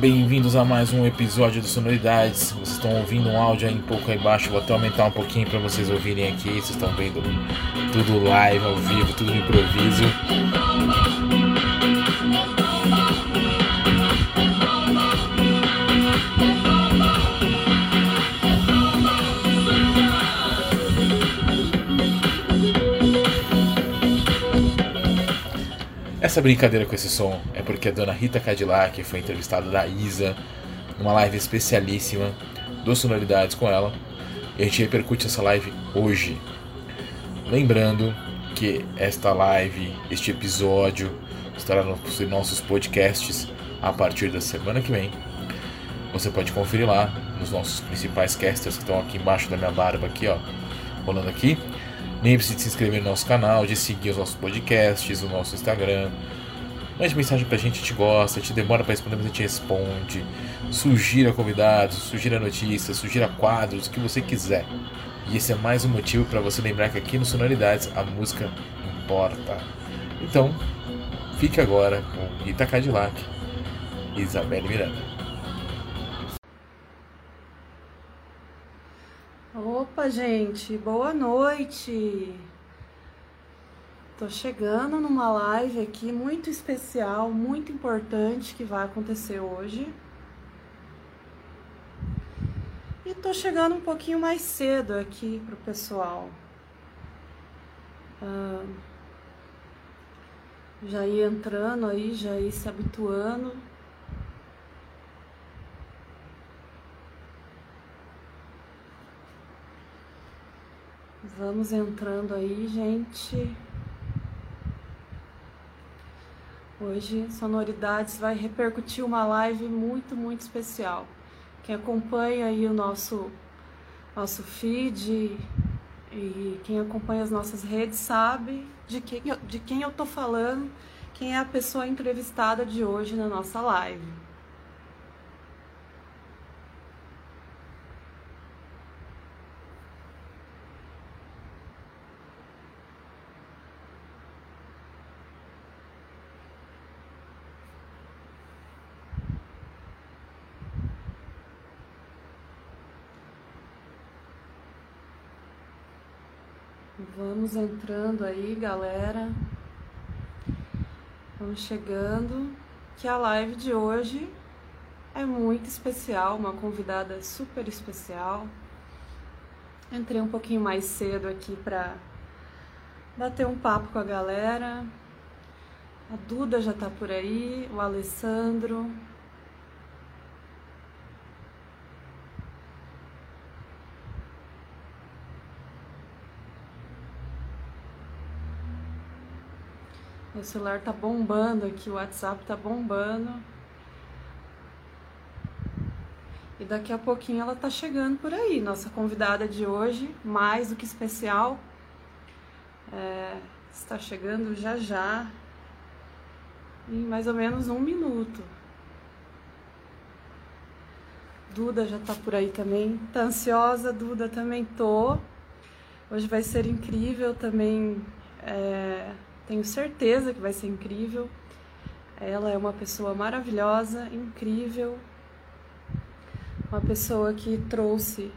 Bem-vindos a mais um episódio do Sonoridades. Vocês estão ouvindo um áudio aí um pouco aí embaixo, vou até aumentar um pouquinho para vocês ouvirem aqui. Vocês estão vendo tudo live, ao vivo, tudo no improviso. Essa brincadeira com esse som é porque a dona Rita Cadillac foi entrevistada da Isa numa live especialíssima do Sonoridades com ela. E a gente repercute essa live hoje. Lembrando que esta live, este episódio, estará nos nossos podcasts a partir da semana que vem. Você pode conferir lá nos nossos principais casters que estão aqui embaixo da minha barba, aqui ó, rolando aqui. Lembre-se de se inscrever no nosso canal, de seguir os nossos podcasts, o nosso Instagram. Mande mensagem pra gente, a gente gosta, a gente demora pra responder, mas a gente responde. Sugira convidados, sugira notícias, sugira quadros, o que você quiser. E esse é mais um motivo para você lembrar que aqui no Sonoridades a música importa. Então, fique agora com Rita Cadillac e Isabelle Miranda. Opa, gente, boa noite. Tô chegando numa live aqui muito especial, muito importante que vai acontecer hoje. E tô chegando um pouquinho mais cedo aqui pro pessoal. Ah, já ir entrando aí, já ir se habituando. Vamos entrando aí, gente. Hoje, Sonoridades vai repercutir uma live muito, muito especial. Quem acompanha aí o nosso, nosso feed e quem acompanha as nossas redes sabe de quem, de quem eu tô falando, quem é a pessoa entrevistada de hoje na nossa live. Vamos entrando aí, galera. Vamos chegando. Que a live de hoje é muito especial, uma convidada super especial. Entrei um pouquinho mais cedo aqui para bater um papo com a galera. A Duda já tá por aí, o Alessandro, Meu celular tá bombando aqui, o WhatsApp tá bombando. E daqui a pouquinho ela tá chegando por aí. Nossa convidada de hoje, mais do que especial, é, está chegando já já, em mais ou menos um minuto. Duda já tá por aí também. Tá ansiosa, Duda? Também tô. Hoje vai ser incrível também. É, tenho certeza que vai ser incrível. Ela é uma pessoa maravilhosa, incrível. Uma pessoa que trouxe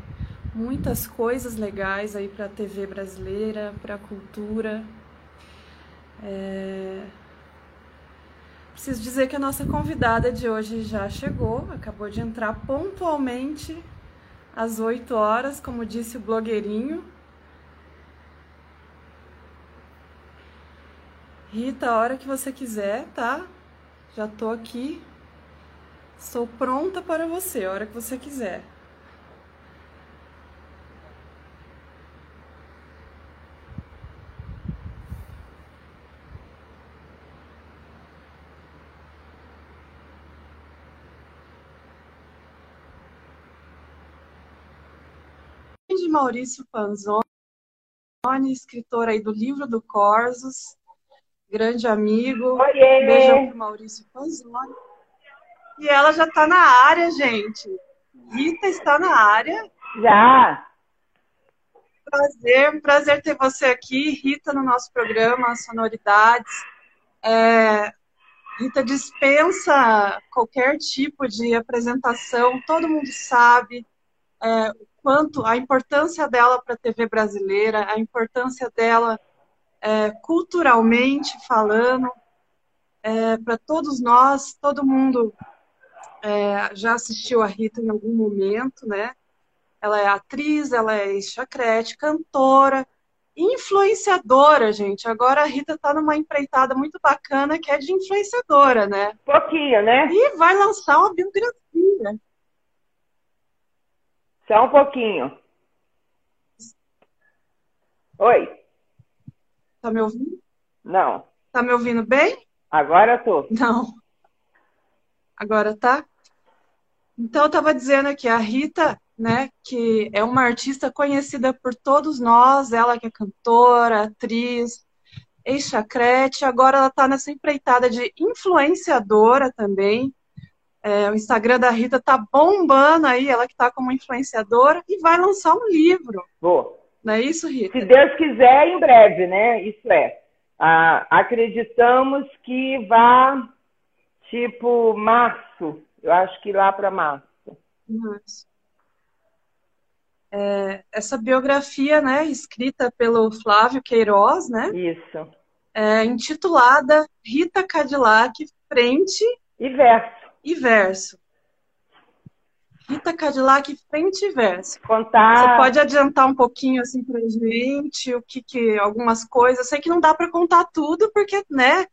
muitas coisas legais aí para a TV brasileira, para a cultura. É... Preciso dizer que a nossa convidada de hoje já chegou, acabou de entrar pontualmente às 8 horas, como disse o blogueirinho. Rita, a hora que você quiser, tá? Já tô aqui. Sou pronta para você, a hora que você quiser. de Maurício Panzoni, escritor aí do livro do Corsos, grande amigo. Oiê. Beijo pro Maurício Panzoni. E ela já está na área, gente. Rita está na área. Já. Prazer, prazer ter você aqui, Rita, no nosso programa Sonoridades. É, Rita dispensa qualquer tipo de apresentação, todo mundo sabe é, quanto a importância dela para a TV brasileira, a importância dela é, culturalmente falando, é, para todos nós, todo mundo é, já assistiu a Rita em algum momento, né? Ela é atriz, ela é chacrete, cantora, influenciadora, gente. Agora a Rita está numa empreitada muito bacana que é de influenciadora, né? Pouquinho, né? E vai lançar uma biografia. Só um pouquinho. Oi. Tá me ouvindo? Não. Tá me ouvindo bem? Agora tô. Não. Agora tá? Então eu tava dizendo aqui, a Rita né, que é uma artista conhecida por todos nós, ela que é cantora, atriz, ex-chacrete, agora ela está nessa empreitada de influenciadora também. É, o Instagram da Rita tá bombando aí, ela que está como influenciadora, e vai lançar um livro. Vou. Não é isso, Rita? Se Deus quiser, em breve, né? Isso é. Ah, acreditamos que vá, tipo, março. Eu acho que lá para março. Março é, essa biografia, né, escrita pelo Flávio Queiroz, né? Isso. É, intitulada Rita Cadillac, frente e verso. E verso. Rita Cadillac, frente e verso. Contar. Você pode adiantar um pouquinho assim pra gente, o que que algumas coisas. Eu sei que não dá para contar tudo porque, né, a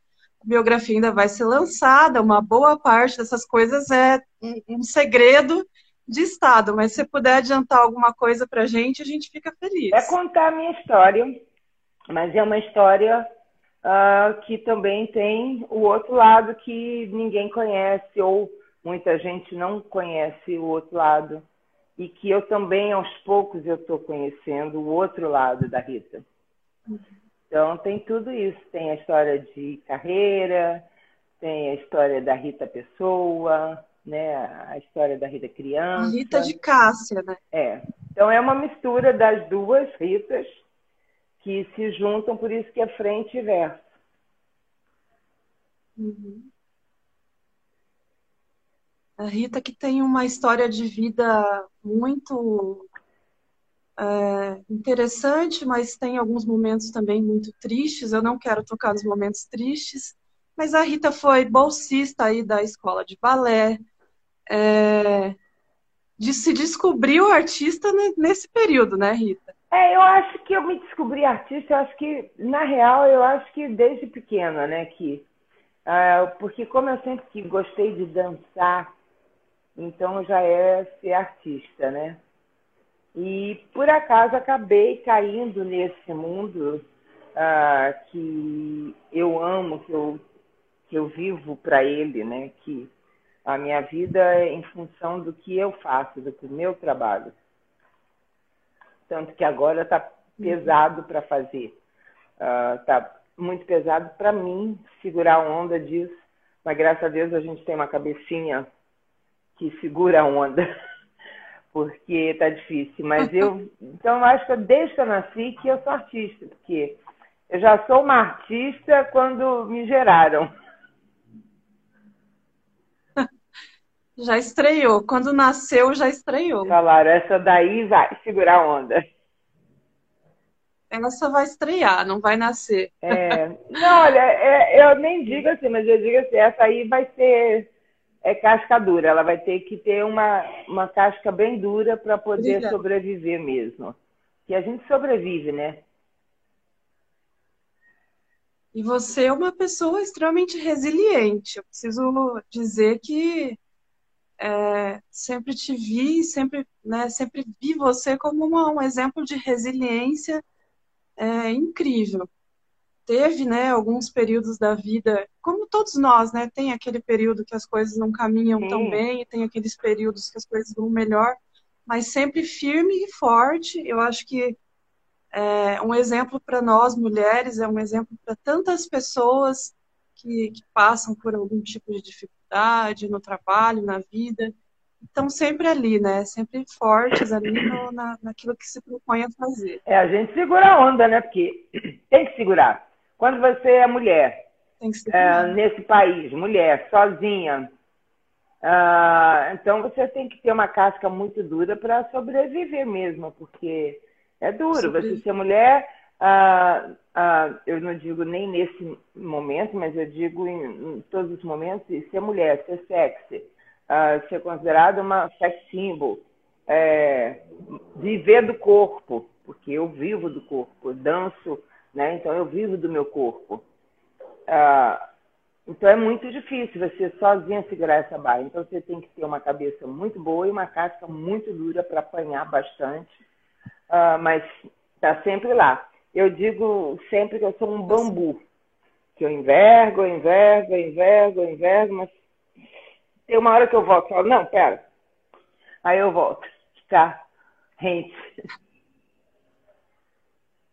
biografia ainda vai ser lançada, uma boa parte dessas coisas é um, um segredo de Estado, mas se você puder adiantar alguma coisa para a gente, a gente fica feliz. É contar a minha história, mas é uma história uh, que também tem o outro lado que ninguém conhece ou muita gente não conhece o outro lado e que eu também aos poucos eu estou conhecendo o outro lado da Rita. Então tem tudo isso, tem a história de carreira, tem a história da Rita Pessoa, né? A história da Rita criança. Rita de Cássia, né? É. Então é uma mistura das duas Ritas que se juntam, por isso que é frente e verso. Uhum. A Rita que tem uma história de vida muito é, interessante, mas tem alguns momentos também muito tristes. Eu não quero tocar nos momentos tristes, mas a Rita foi bolsista aí da escola de balé, é, de se descobrir o artista nesse período, né, Rita? É, eu acho que eu me descobri artista, eu acho que, na real, eu acho que desde pequena, né, que, uh, porque como eu sempre gostei de dançar, então já é ser artista, né? E por acaso acabei caindo nesse mundo uh, que eu amo, que eu, que eu vivo para ele, né? Que a minha vida é em função do que eu faço, do meu trabalho. Tanto que agora está pesado para fazer. Está uh, muito pesado para mim segurar a onda disso. Mas graças a Deus a gente tem uma cabecinha que segura a onda. Porque está difícil. Mas eu. Então eu acho que desde que eu nasci que eu sou artista. Porque eu já sou uma artista quando me geraram. Já estreou. Quando nasceu, já estreou. Falaram, essa daí vai segurar a onda. Essa vai estrear, não vai nascer. É, não, olha, é, eu nem digo assim, mas eu digo assim, essa aí vai ser é casca dura. Ela vai ter que ter uma, uma casca bem dura para poder Obrigada. sobreviver mesmo. E a gente sobrevive, né? E você é uma pessoa extremamente resiliente. Eu preciso dizer que é, sempre te vi, sempre, né, sempre vi você como uma, um exemplo de resiliência é, incrível. Teve, né, alguns períodos da vida, como todos nós, né, tem aquele período que as coisas não caminham Sim. tão bem, e tem aqueles períodos que as coisas vão melhor, mas sempre firme e forte. Eu acho que é um exemplo para nós mulheres, é um exemplo para tantas pessoas que, que passam por algum tipo de dificuldade no trabalho, na vida. Estão sempre ali, né? Sempre fortes ali no, na, naquilo que se propõe a fazer. É, a gente segura a onda, né? Porque tem que segurar. Quando você é mulher uh, nesse país, mulher, sozinha. Uh, então você tem que ter uma casca muito dura para sobreviver mesmo, porque é duro. Você ser mulher, uh, uh, eu não digo nem nesse momento, mas eu digo em, em todos os momentos, ser mulher, ser sexy, ser considerada uma sex symbol, é, viver do corpo, porque eu vivo do corpo, danço, né? Então eu vivo do meu corpo. Então é muito difícil você sozinha segurar essa barra. Então você tem que ter uma cabeça muito boa e uma casca muito dura para apanhar bastante. Uh, mas está sempre lá. Eu digo sempre que eu sou um bambu. Que eu envergo, eu envergo, eu envergo, eu envergo, mas tem uma hora que eu volto e falo, não, pera. Aí eu volto. Tá? Rente.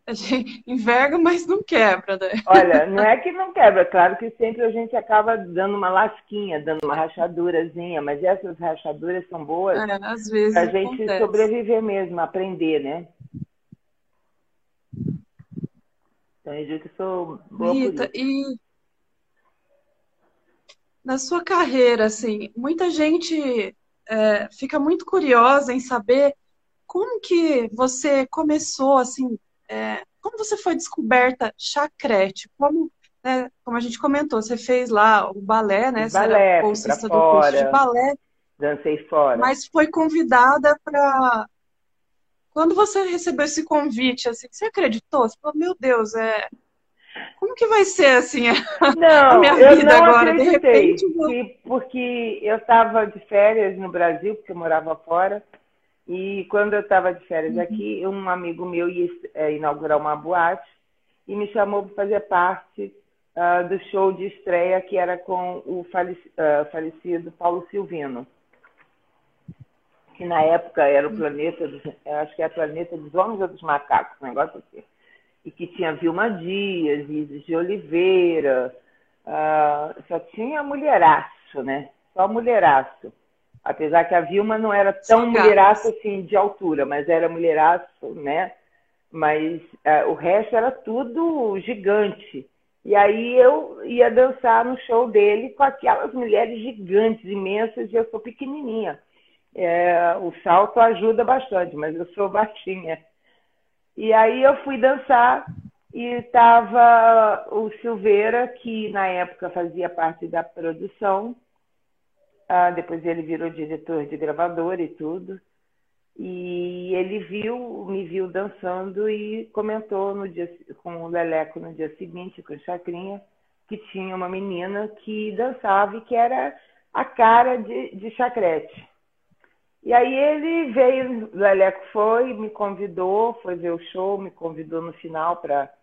A gente enverga, mas não quebra, né? Olha, não é que não quebra, claro que sempre a gente acaba dando uma lasquinha, dando uma rachadurazinha, mas essas rachaduras são boas é, às vezes pra gente acontece. sobreviver mesmo, aprender, né? Então eu digo que sou boa Rita, e na sua carreira, assim, muita gente é, fica muito curiosa em saber como que você começou, assim, é, como você foi descoberta chacrete? Como, né, como a gente comentou, você fez lá o balé, né? Você balé, era bolsista do curso de balé. Dancei fora. Mas foi convidada para. Quando você recebeu esse convite, assim, você acreditou? Você falou, meu Deus, é. Como que vai ser assim não, a minha vida eu não agora? Acreditei, De repente. Porque eu estava de férias no Brasil, porque eu morava fora. E quando eu estava de férias uhum. aqui, um amigo meu ia é, inaugurar uma boate e me chamou para fazer parte uh, do show de estreia que era com o falecido, uh, falecido Paulo Silvino, que na época era o uhum. planeta, dos, acho que era o planeta dos homens ou dos macacos, um negócio assim. E que tinha Vilma Dias, Isis de Oliveira, uh, só tinha mulheraço, né? Só mulheraço. Apesar que a Vilma não era tão mulheraço assim de altura, mas era mulheraço, né? Mas uh, o resto era tudo gigante. E aí eu ia dançar no show dele com aquelas mulheres gigantes, imensas, e eu sou pequenininha. É, o salto ajuda bastante, mas eu sou baixinha. E aí eu fui dançar e estava o Silveira, que na época fazia parte da produção, ah, depois ele virou diretor de gravador e tudo. E ele viu, me viu dançando e comentou no dia, com o Leleco no dia seguinte, com o Chacrinha, que tinha uma menina que dançava e que era a cara de, de Chacrete. E aí ele veio, o Leleco foi, me convidou, foi ver o show, me convidou no final para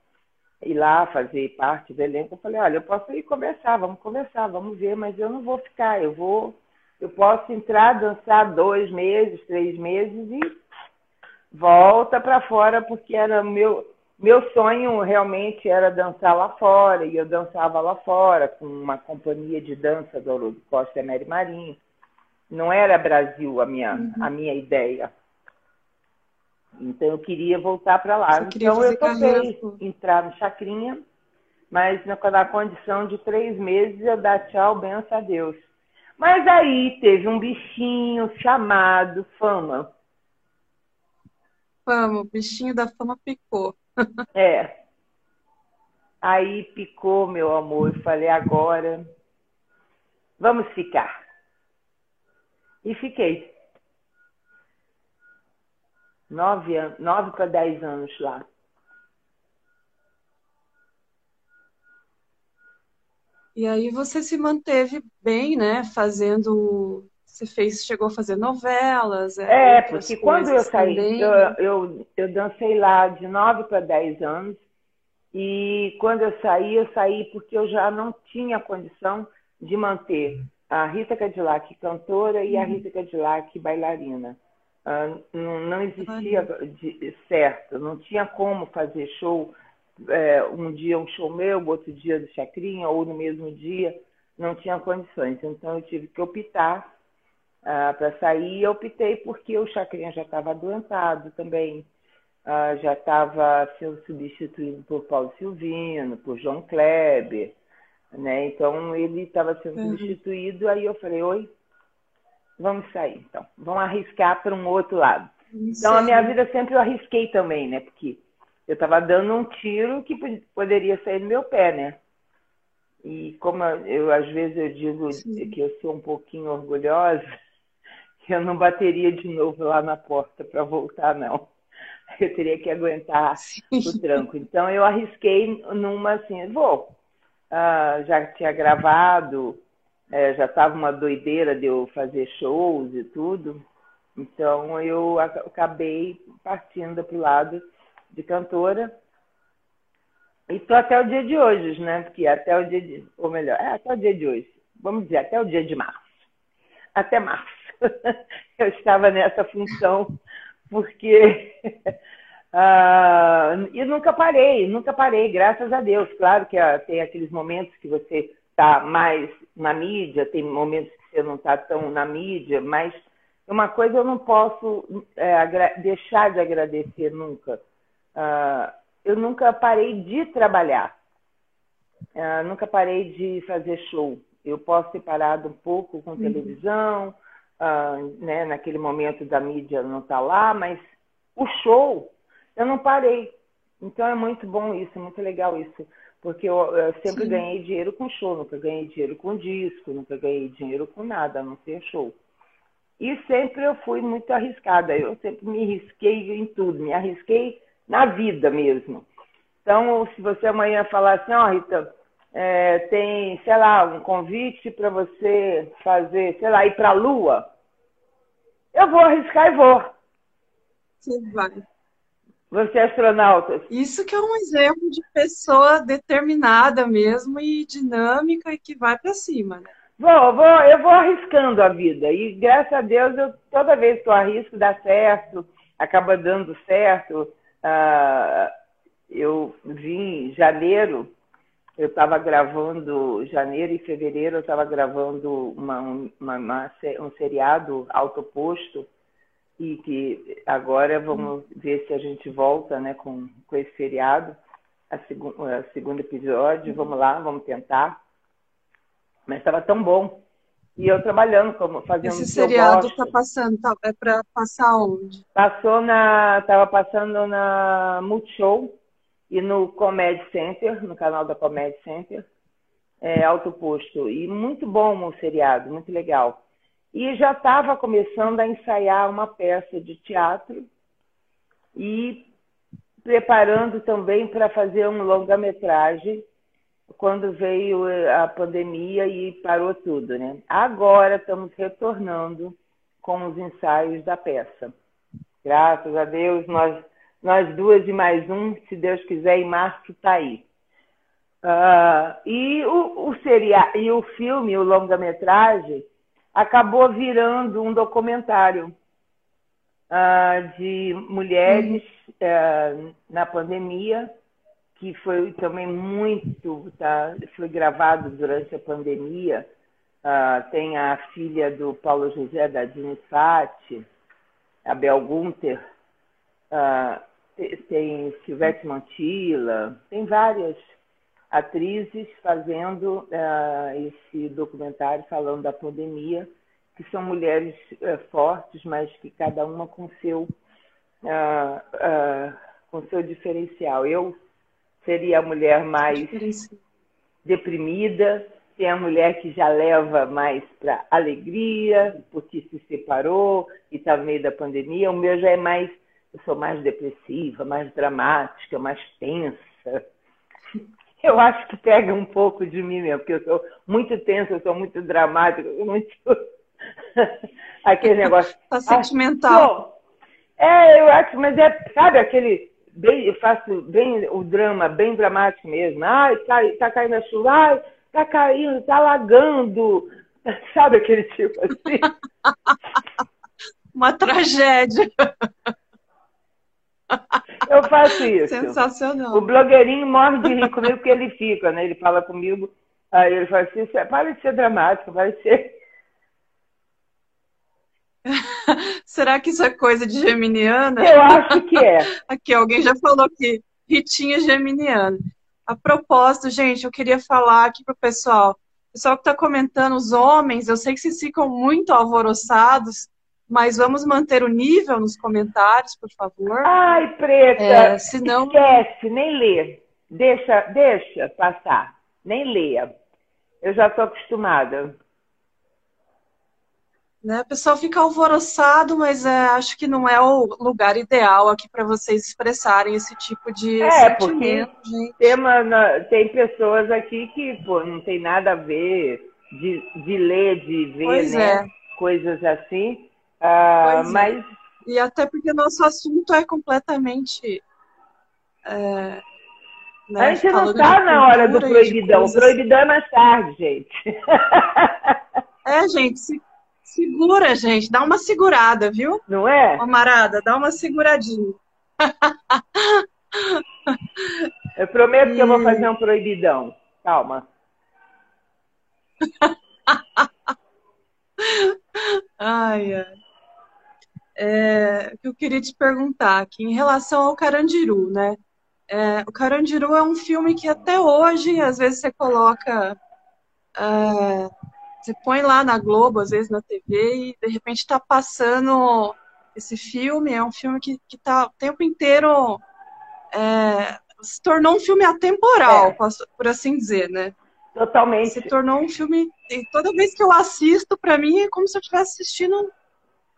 ir lá fazer parte do elenco. Eu falei, olha, eu posso ir conversar, vamos conversar, vamos ver, mas eu não vou ficar, eu vou, eu posso entrar, dançar dois meses, três meses e volta para fora, porque era meu meu sonho realmente era dançar lá fora, e eu dançava lá fora com uma companhia de dança do Haroldo Costa e Mary Marinho. Não era Brasil a minha, uhum. a minha ideia. Então eu queria voltar para lá. Então eu topei entrar no Chacrinha, mas na, na condição de três meses eu dar tchau, benção a Deus. Mas aí teve um bichinho chamado fama. Fama, o bichinho da fama picou. é. Aí picou, meu amor. Eu falei, agora vamos ficar. E fiquei. Nove, nove para dez anos lá. E aí você se manteve bem, né? Fazendo. Você fez, chegou a fazer novelas. É, é porque quando eu saí, eu, eu, eu, dancei lá de nove para dez anos. E quando eu saí, eu saí porque eu já não tinha condição de manter a Rita Cadillac cantora e a uhum. Rita Cadillac bailarina. Uh, não, não, existia certo, não tinha como fazer show é, um dia um show meu, outro dia do Chacrinha, ou no mesmo dia, não tinha condições. Então eu tive que optar uh, para sair. Eu optei porque o Chacrinha já estava adoentado também, uh, já estava sendo substituído por Paulo Silvino, por João Kleber. né? Então ele estava sendo uhum. substituído, aí eu falei, oi, vamos sair, então, vamos arriscar para um outro lado. Isso então a minha vida sempre eu arrisquei também, né? Porque eu estava dando um tiro que poderia sair do meu pé, né? E como eu às vezes eu digo Sim. que eu sou um pouquinho orgulhosa, eu não bateria de novo lá na porta para voltar, não. Eu teria que aguentar Sim. o tranco. Então eu arrisquei numa assim, vou. Uh, já tinha gravado, é, já estava uma doideira de eu fazer shows e tudo. Então eu acabei partindo para o lado de cantora. E estou até o dia de hoje, né? Porque até o dia de. Ou melhor, é até o dia de hoje. Vamos dizer, até o dia de março. Até março. eu estava nessa função, porque. uh, e nunca parei, nunca parei, graças a Deus. Claro que tem aqueles momentos que você está mais na mídia, tem momentos que você não está tão na mídia, mas uma coisa eu não posso é, deixar de agradecer nunca. Uh, eu nunca parei de trabalhar, uh, nunca parei de fazer show. Eu posso ter parado um pouco com uhum. televisão, uh, né, naquele momento da mídia não está lá, mas o show eu não parei. Então é muito bom isso, é muito legal isso. Porque eu, eu sempre Sim. ganhei dinheiro com show, nunca ganhei dinheiro com disco, nunca ganhei dinheiro com nada, a não ser show. E sempre eu fui muito arriscada, eu sempre me arrisquei em tudo, me arrisquei na vida mesmo. Então, se você amanhã falar assim, ó, oh, Rita, é, tem, sei lá, um convite para você fazer, sei lá, ir para a Lua, eu vou arriscar e vou. Você vai. Você é astronauta. Isso que é um exemplo de pessoa determinada mesmo e dinâmica e que vai para cima, né? Vou, vou, eu vou arriscando a vida. E graças a Deus, eu, toda vez que eu arrisco, dá certo, acaba dando certo. Uh, eu vim em janeiro, eu estava gravando, janeiro e fevereiro, eu estava gravando uma, uma, uma, um seriado autoposto e que agora vamos ver se a gente volta né, com, com esse seriado, a, a segundo episódio, vamos lá, vamos tentar. Mas estava tão bom. E eu trabalhando, como fazendo Esse seriado está passando, tá, é para passar onde? Passou na. Estava passando na Multishow e no Comedy Center, no canal da Comedy Center, é, Alto Posto. E muito bom o seriado, muito legal. E já estava começando a ensaiar uma peça de teatro e preparando também para fazer um longa-metragem quando veio a pandemia e parou tudo, né? Agora estamos retornando com os ensaios da peça. Graças a Deus, nós, nós duas e mais um, se Deus quiser, em março está aí. Uh, e o, o, seria, e o filme, o longa-metragem, acabou virando um documentário uh, de mulheres uh, na pandemia que foi também muito, tá, foi gravado durante a pandemia. Uh, tem a filha do Paulo José da Dini Fati, a Bel Gunter, uh, tem Silvete Mantilla, tem várias atrizes fazendo uh, esse documentário falando da pandemia, que são mulheres uh, fortes, mas que cada uma com seu, uh, com seu diferencial. Eu seria a mulher mais deprimida, tem a mulher que já leva mais para alegria, porque se separou e está no meio da pandemia. O meu já é mais, eu sou mais depressiva, mais dramática, mais tensa. Eu acho que pega um pouco de mim mesmo, porque eu sou muito tensa, eu sou muito dramática, muito. aquele negócio. Tá sentimental. Ah, é, eu acho, mas é, sabe, aquele bem, eu faço bem o drama, bem dramático mesmo. Ai, cai, tá caindo a chuva, ai, tá caindo, tá alagando. Sabe aquele tipo assim? Uma tragédia. Eu faço isso. Sensacional. O blogueirinho morre de rir comigo porque ele fica, né? Ele fala comigo, aí ele fala assim, para de ser dramático, vai ser Será que isso é coisa de geminiana? Eu acho que é. Aqui, alguém já falou que Ritinha geminiana. A propósito, gente, eu queria falar aqui pro pessoal. O pessoal que está comentando, os homens, eu sei que vocês ficam muito alvoroçados, mas vamos manter o nível nos comentários, por favor. Ai, preta, é, senão... esquece, nem lê. Deixa, deixa passar, nem leia. Eu já estou acostumada. Né? O pessoal fica alvoroçado, mas é, acho que não é o lugar ideal aqui para vocês expressarem esse tipo de é, sentimento. Porque tem, uma, tem pessoas aqui que pô, não tem nada a ver de, de ler, de ver, pois né? É. Coisas assim. Ah, é. mas... É. E até porque nosso assunto é completamente. É, né, a gente não está na hora do proibidão. O proibidão é mais tarde, gente. É, gente, se Segura, gente, dá uma segurada, viu? Não é? Camarada, dá uma seguradinha. Eu prometo que eu vou fazer um proibidão. Calma. ai, ai. É, eu queria te perguntar aqui, em relação ao Carandiru, né? É, o Carandiru é um filme que até hoje, às vezes, você coloca é, você põe lá na Globo, às vezes na TV, e de repente está passando esse filme. É um filme que está o tempo inteiro. É, se tornou um filme atemporal, é. por assim dizer, né? Totalmente. Se tornou um filme. E toda vez que eu assisto, para mim é como se eu estivesse assistindo.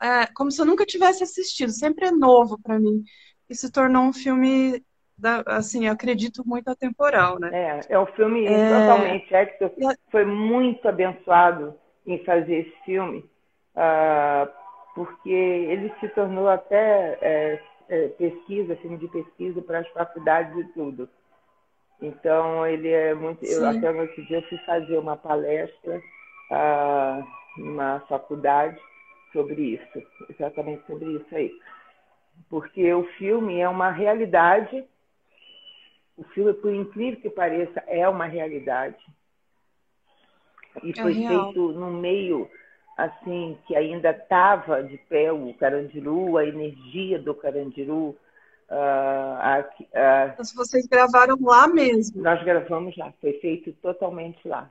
É, como se eu nunca tivesse assistido. Sempre é novo para mim. E se tornou um filme da, assim, acredito muito atemporal, né? É, é um filme é... totalmente. Hector foi muito abençoado em fazer esse filme, uh, porque ele se tornou até é, é, pesquisa, filme de pesquisa para as faculdades e tudo. Então, ele é muito. Eu, até no outro dia eu fui fazer uma palestra uh, numa faculdade sobre isso, exatamente sobre isso aí. Porque o filme é uma realidade o filme, por incrível que pareça, é uma realidade. E é foi feito num meio assim que ainda estava de pé o Carandiru, a energia do Carandiru. Uh, a, a... Mas vocês gravaram lá mesmo? Nós gravamos lá, foi feito totalmente lá.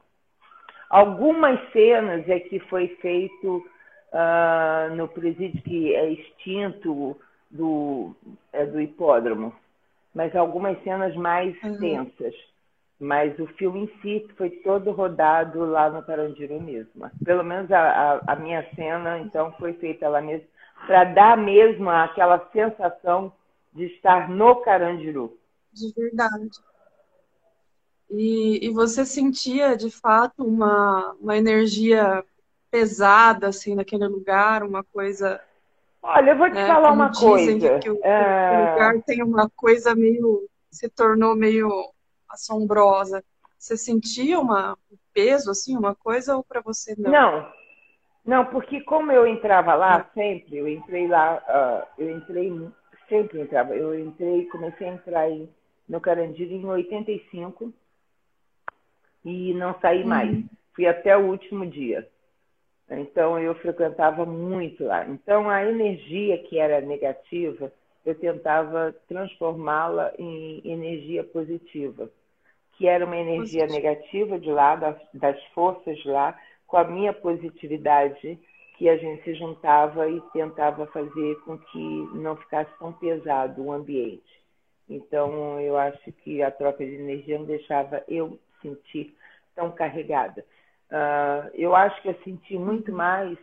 Algumas cenas é que foi feito uh, no presídio que é extinto do, é do hipódromo mas algumas cenas mais uhum. tensas. Mas o filme em si foi todo rodado lá no Carandiru mesmo. Pelo menos a, a, a minha cena, então, foi feita lá mesmo, para dar mesmo aquela sensação de estar no Carandiru. De verdade. E, e você sentia, de fato, uma, uma energia pesada, assim, naquele lugar, uma coisa Olha, eu vou te né? falar Como uma coisa. Que o, é... o, lugar tem uma coisa meio. se tornou meio assombrosa. Você sentia uma, um peso, assim, uma coisa, ou para você não? Não. Não, porque como eu entrava lá ah. sempre, eu entrei lá, uh, eu entrei, sempre entrava, eu entrei, comecei a entrar aí no Carandiru em 85 e não saí uhum. mais. Fui até o último dia. Então eu frequentava muito lá. Então a energia que era negativa, eu tentava transformá-la em energia positiva, que era uma energia Positivo. negativa de lá, das, das forças lá, com a minha positividade, que a gente se juntava e tentava fazer com que não ficasse tão pesado o ambiente. Então eu acho que a troca de energia não deixava eu sentir tão carregada. Uh, eu acho que eu senti muito mais,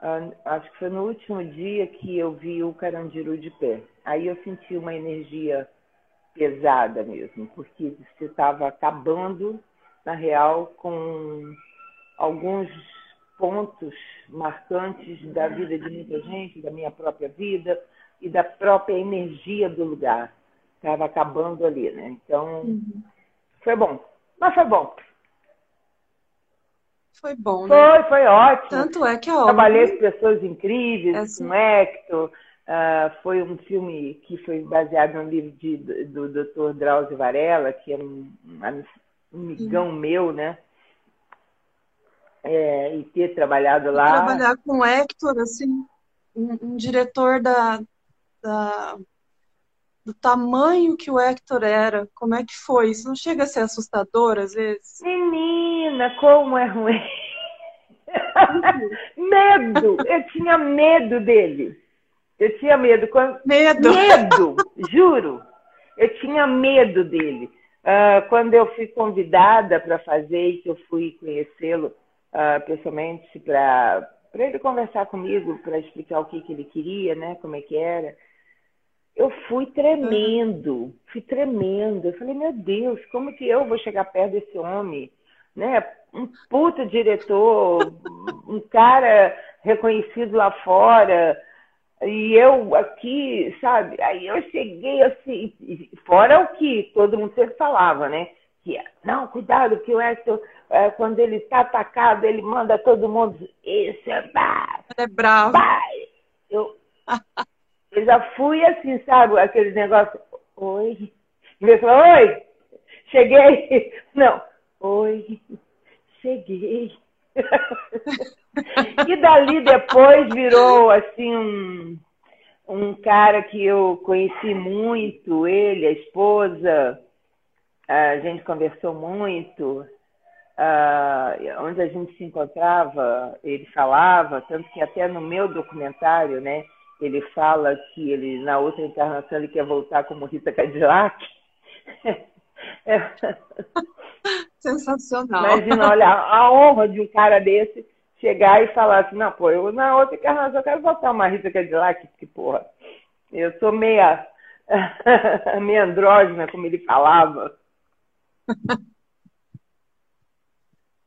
uh, acho que foi no último dia que eu vi o Carandiru de pé. Aí eu senti uma energia pesada mesmo, porque você estava acabando, na real, com alguns pontos marcantes da vida de muita gente, da minha própria vida e da própria energia do lugar. Estava acabando ali, né? Então, uhum. foi bom. Mas foi bom. Foi bom, né? Foi, foi ótimo. Tanto é que, Trabalhei com pessoas incríveis, essa... com Hector. Uh, foi um filme que foi baseado no livro de, do, do Dr. Drauzio Varela, que é um, um amigão meu, né? É, e ter trabalhado lá. Trabalhar com Hector, assim, um, um diretor da, da do tamanho que o Hector era. Como é que foi? Isso não chega a ser assustador às vezes? Menina, como é ruim. medo! Eu tinha medo dele. Eu tinha medo. Quando... Medo! Medo! Juro! Eu tinha medo dele. Uh, quando eu fui convidada para fazer e que eu fui conhecê-lo uh, pessoalmente para ele conversar comigo, para explicar o que, que ele queria, né, como é que era, eu fui tremendo, fui tremendo. Eu falei, meu Deus, como que eu vou chegar perto desse homem? Né? Um puta diretor, um cara reconhecido lá fora, e eu aqui, sabe? Aí eu cheguei assim, fora o que todo mundo sempre falava, né? Que não, cuidado, que o Hector, é, quando ele está atacado, ele manda todo mundo. Isso é É bravo. Bah. Eu, eu já fui assim, sabe? Aquele negócio. Oi. Ele falou, oi, cheguei. Não, oi, cheguei. e dali depois virou assim um, um cara que eu conheci muito, ele, a esposa, a gente conversou muito, uh, onde a gente se encontrava, ele falava, tanto que até no meu documentário, né, ele fala que ele na outra encarnação ele quer voltar como Rita Cadillac. É. Sensacional. Imagina, olha, a honra de um cara desse chegar e falar assim, não, pô, eu na outra encarnação eu quero voltar uma Rita Cadillac, que porra, eu sou meia, meia andrógena, como ele falava.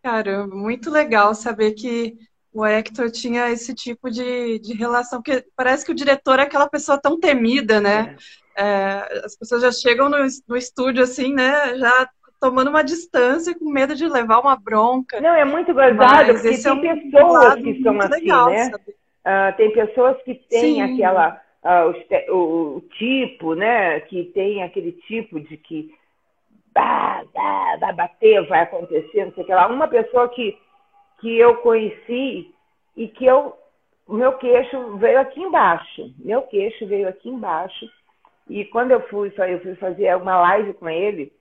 Caramba, muito legal saber que o Hector tinha esse tipo de, de relação, porque parece que o diretor é aquela pessoa tão temida, né? É. É, as pessoas já chegam no, no estúdio assim, né? Já tomando uma distância, com medo de levar uma bronca. Não, é muito gozado, porque tem é um pessoas que são assim, legal, né? Uh, tem pessoas que têm Sim. aquela. Uh, o, o, tipo, né? Que tem aquele tipo de que bah, bah, vai bater, vai acontecer, não sei o que lá. Uma pessoa que, que eu conheci e que eu. O meu queixo veio aqui embaixo. Meu queixo veio aqui embaixo. E quando eu fui, eu fui fazer uma live com ele,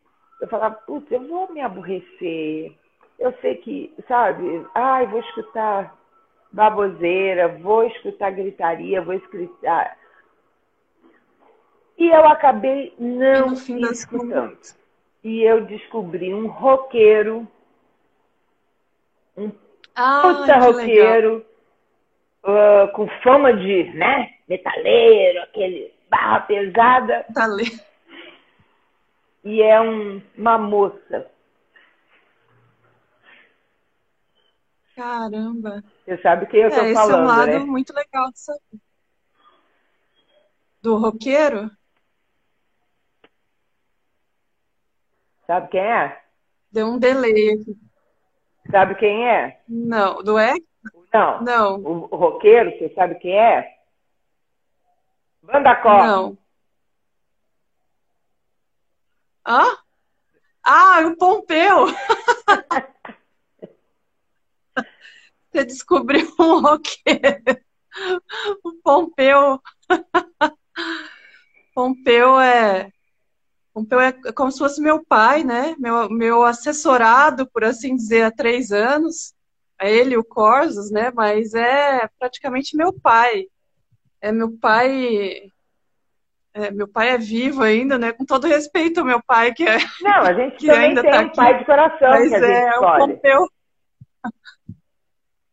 eu falava, putz, eu vou me aborrecer. Eu sei que, sabe, ai, vou escutar baboseira, vou escutar gritaria, vou escutar. E eu acabei não escutando. E eu descobri um roqueiro, um ah, puta roqueiro, uh, com fama de, né, metaleiro, aquele barra pesada. Metaleiro e é um, uma moça. Caramba! Você sabe quem eu é, falando, Esse é um lado né? muito legal de saber. Do roqueiro? Sabe quem é? Deu um delay aqui. Sabe quem é? Não. Do é? Não. Não. O, o roqueiro, você sabe quem é? Banda Cor. Não. Hã? Ah, o Pompeu! Você descobriu um roqueiro. O Pompeu. Pompeu é. Pompeu é como se fosse meu pai, né? Meu, meu assessorado, por assim dizer, há três anos. É ele, o Corsos, né? Mas é praticamente meu pai. É meu pai é, meu pai é vivo ainda, né? Com todo respeito ao meu pai, que é. Não, a gente que também ainda tem tá um aqui. pai de coração, Mas é, o Pompeu.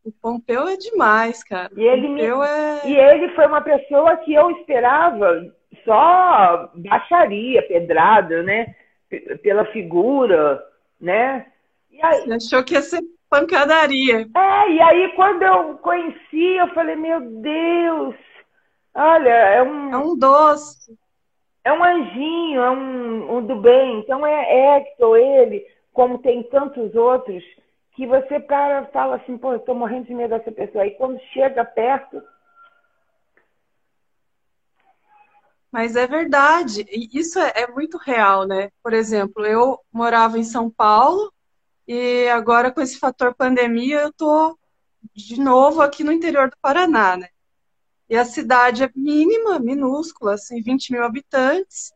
O Pompeu é demais, cara. E ele, me... é... e ele foi uma pessoa que eu esperava só baixaria, pedrada, né? P pela figura, né? E aí... Você achou que ia ser pancadaria. É, e aí quando eu conheci, eu falei, meu Deus, Olha, é um. É um doce. É um anjinho, é um, um do bem. Então é Hector, ele, como tem tantos outros, que você para fala assim, pô, eu tô morrendo de medo dessa pessoa. Aí quando chega perto. Mas é verdade, isso é, é muito real, né? Por exemplo, eu morava em São Paulo e agora com esse fator pandemia eu tô de novo aqui no interior do Paraná, né? E a cidade é mínima, minúscula, assim, 20 mil habitantes.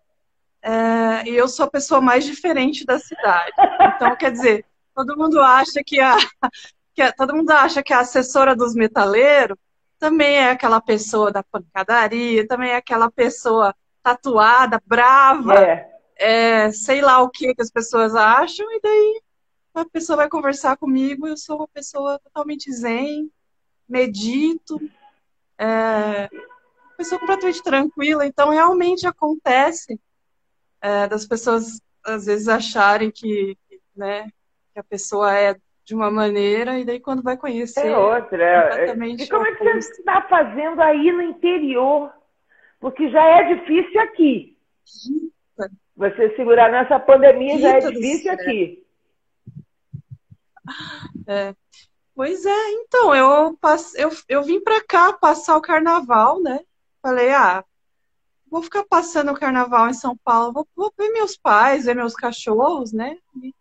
é, e eu sou a pessoa mais diferente da cidade. Então, quer dizer, todo mundo acha que a, que a, todo mundo acha que a assessora dos metaleiros também é aquela pessoa da pancadaria, também é aquela pessoa tatuada, brava, é. É, sei lá o que, que as pessoas acham, e daí a pessoa vai conversar comigo, eu sou uma pessoa totalmente zen, medito, é, pessoa completamente tranquila, então realmente acontece é, das pessoas às vezes acharem que, né, que a pessoa é de uma maneira e daí quando vai conhecer é outra. É, e como é que você está fazendo aí no interior? Porque já é difícil aqui. Você segurar nessa pandemia já é difícil aqui. É. Pois é, então, eu, passe... eu, eu vim para cá passar o carnaval, né? Falei, ah, vou ficar passando o carnaval em São Paulo, vou, vou ver meus pais, ver meus cachorros, né? E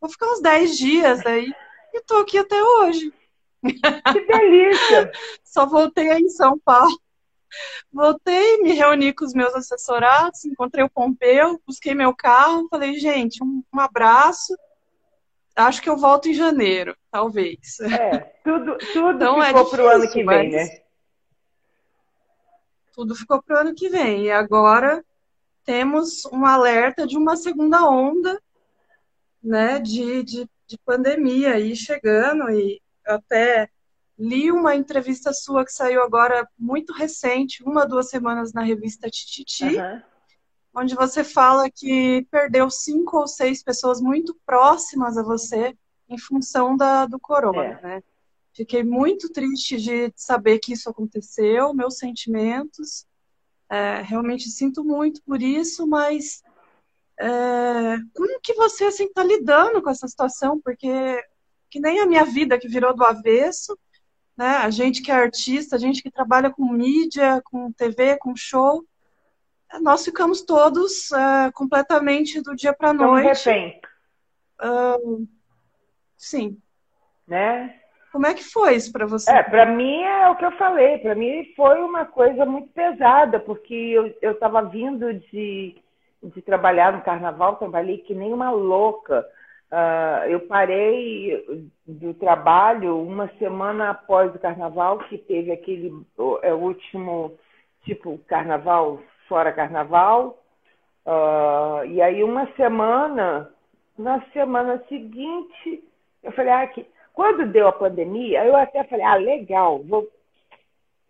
vou ficar uns 10 dias aí. E tô aqui até hoje. Que delícia! Só voltei aí em São Paulo. Voltei, me reuni com os meus assessorados, encontrei o Pompeu, busquei meu carro, falei, gente, um, um abraço. Acho que eu volto em janeiro, talvez. É, tudo, tudo então, ficou é para o ano que vem, né? Tudo ficou para o ano que vem. E agora temos um alerta de uma segunda onda né, de, de, de pandemia aí chegando. E até li uma entrevista sua que saiu agora muito recente, uma, duas semanas na revista Tititi, uhum. onde você fala que perdeu cinco ou seis pessoas muito próximas a você em função da, do corona, é. né? Fiquei muito triste de saber que isso aconteceu, meus sentimentos. É, realmente sinto muito por isso, mas é, como que você está assim, tá lidando com essa situação? Porque que nem a minha vida que virou do avesso, né? A gente que é artista, a gente que trabalha com mídia, com TV, com show, nós ficamos todos é, completamente do dia para noite. Refém. Uh, sim. Né? Como é que foi isso para você? É, para mim é o que eu falei. Para mim foi uma coisa muito pesada, porque eu estava vindo de, de trabalhar no carnaval, trabalhei que nem uma louca. Uh, eu parei do trabalho uma semana após o carnaval, que teve aquele é, o último tipo carnaval fora carnaval. Uh, e aí uma semana, na semana seguinte, eu falei, ah, que quando deu a pandemia, eu até falei, ah, legal, vou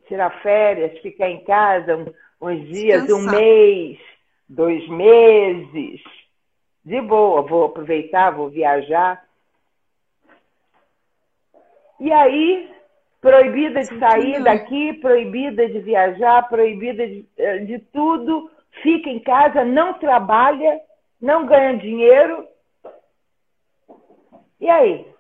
tirar férias, ficar em casa uns dias, Descansar. um mês, dois meses. De boa, vou aproveitar, vou viajar. E aí, proibida de sair daqui, proibida de viajar, proibida de, eh, de tudo, fica em casa, não trabalha, não ganha dinheiro. E aí?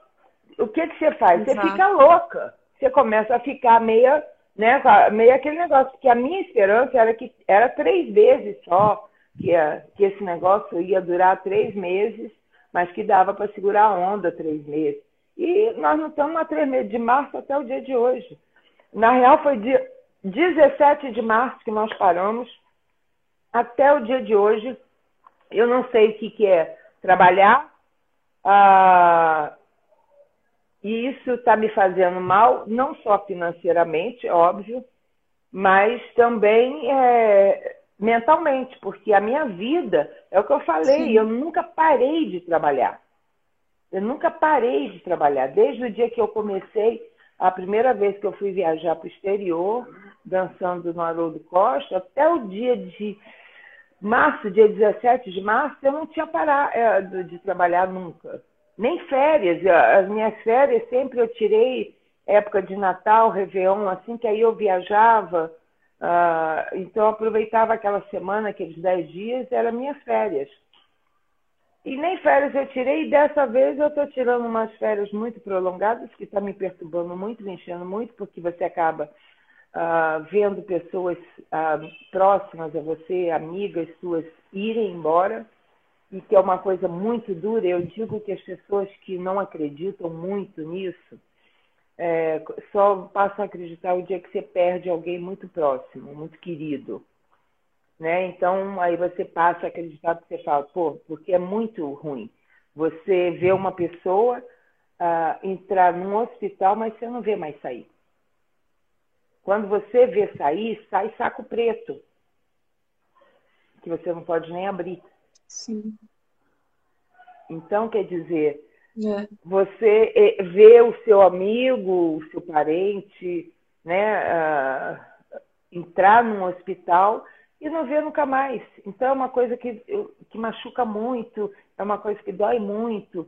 o que, que você faz? Exato. Você fica louca. Você começa a ficar meia, né, meio aquele negócio. Que a minha esperança era que era três meses só, que, que esse negócio ia durar três meses, mas que dava para segurar a onda três meses. E nós não estamos há três meses, de março até o dia de hoje. Na real, foi dia 17 de março que nós paramos, até o dia de hoje. Eu não sei o que, que é trabalhar. Ah, e isso está me fazendo mal, não só financeiramente, óbvio, mas também é, mentalmente, porque a minha vida, é o que eu falei, Sim. eu nunca parei de trabalhar. Eu nunca parei de trabalhar. Desde o dia que eu comecei, a primeira vez que eu fui viajar para o exterior, dançando no Haroldo Costa, até o dia de março, dia 17 de março, eu não tinha parado é, de trabalhar nunca nem férias. As minhas férias sempre eu tirei época de Natal, Réveillon, assim, que aí eu viajava. Uh, então eu aproveitava aquela semana, aqueles dez dias, era minhas férias. E nem férias eu tirei, e dessa vez eu estou tirando umas férias muito prolongadas, que está me perturbando muito, me enchendo muito, porque você acaba uh, vendo pessoas uh, próximas a você, amigas suas, irem embora e que é uma coisa muito dura. Eu digo que as pessoas que não acreditam muito nisso é, só passam a acreditar o dia que você perde alguém muito próximo, muito querido. né? Então aí você passa a acreditar que você fala, pô, porque é muito ruim. Você vê uma pessoa uh, entrar num hospital, mas você não vê mais sair. Quando você vê sair, sai saco preto, que você não pode nem abrir. Sim. Então, quer dizer, é. você eh, vê o seu amigo, o seu parente, né, uh, entrar num hospital e não vê nunca mais. Então, é uma coisa que, que machuca muito, é uma coisa que dói muito.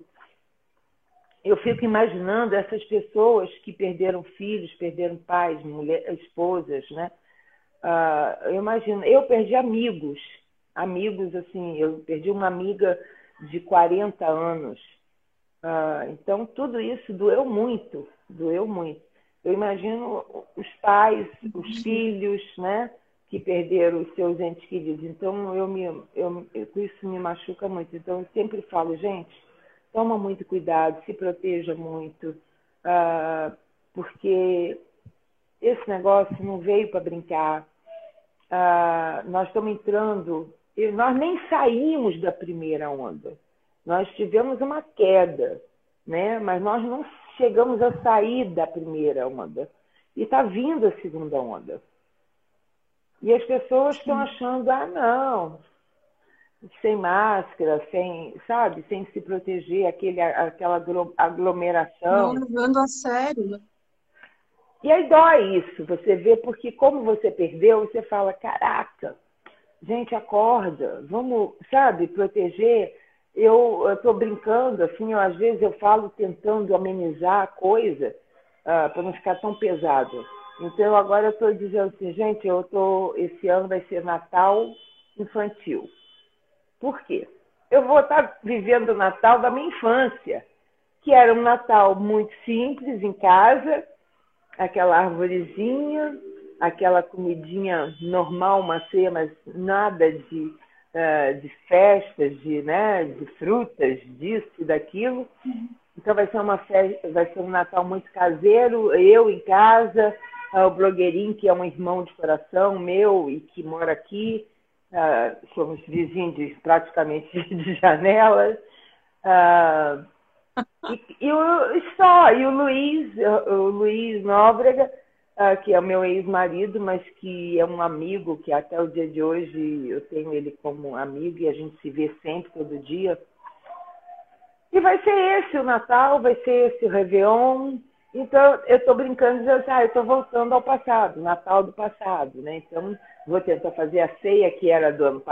Eu fico imaginando essas pessoas que perderam filhos, perderam pais, mulher, esposas, né? Uh, eu imagino, eu perdi amigos, amigos assim, eu perdi uma amiga de 40 anos. Uh, então, tudo isso doeu muito, doeu muito. Eu imagino os pais, os filhos, né? que perderam os seus entes queridos. Então, eu me, eu, isso me machuca muito. Então, eu sempre falo, gente, toma muito cuidado, se proteja muito, uh, porque esse negócio não veio para brincar. Uh, nós estamos entrando, nós nem saímos da primeira onda. Nós tivemos uma queda, né? mas nós não chegamos a sair da primeira onda. E está vindo a segunda onda. E as pessoas estão achando, ah, não, sem máscara, sem, sabe, sem se proteger, aquele, aquela aglomeração. Não levando a sério. Né? E aí dói isso, você vê, porque como você perdeu, você fala, caraca, gente, acorda, vamos, sabe, proteger. Eu estou brincando, assim, eu, às vezes eu falo tentando amenizar a coisa uh, para não ficar tão pesado. Então agora eu estou dizendo assim, gente, eu tô, esse ano vai ser Natal infantil. Por quê? Eu vou estar tá vivendo o Natal da minha infância, que era um Natal muito simples em casa, aquela arvorezinha, aquela comidinha normal, uma mas nada de, uh, de festas, de, né, de frutas, disso e daquilo. Então vai ser uma festa, vai ser um Natal muito caseiro, eu em casa, o blogueirinho, que é um irmão de coração meu e que mora aqui, uh, somos vizinhos de, praticamente de janelas. Uh, e, e, o, só, e o Luiz, o Luiz Nóbrega, uh, que é o meu ex-marido, mas que é um amigo, que até o dia de hoje eu tenho ele como amigo e a gente se vê sempre, todo dia. E vai ser esse o Natal, vai ser esse o Réveillon, então, eu estou brincando dizendo assim, ah, eu estou voltando ao passado, Natal do passado, né? Então, vou tentar fazer a ceia que era do, ano,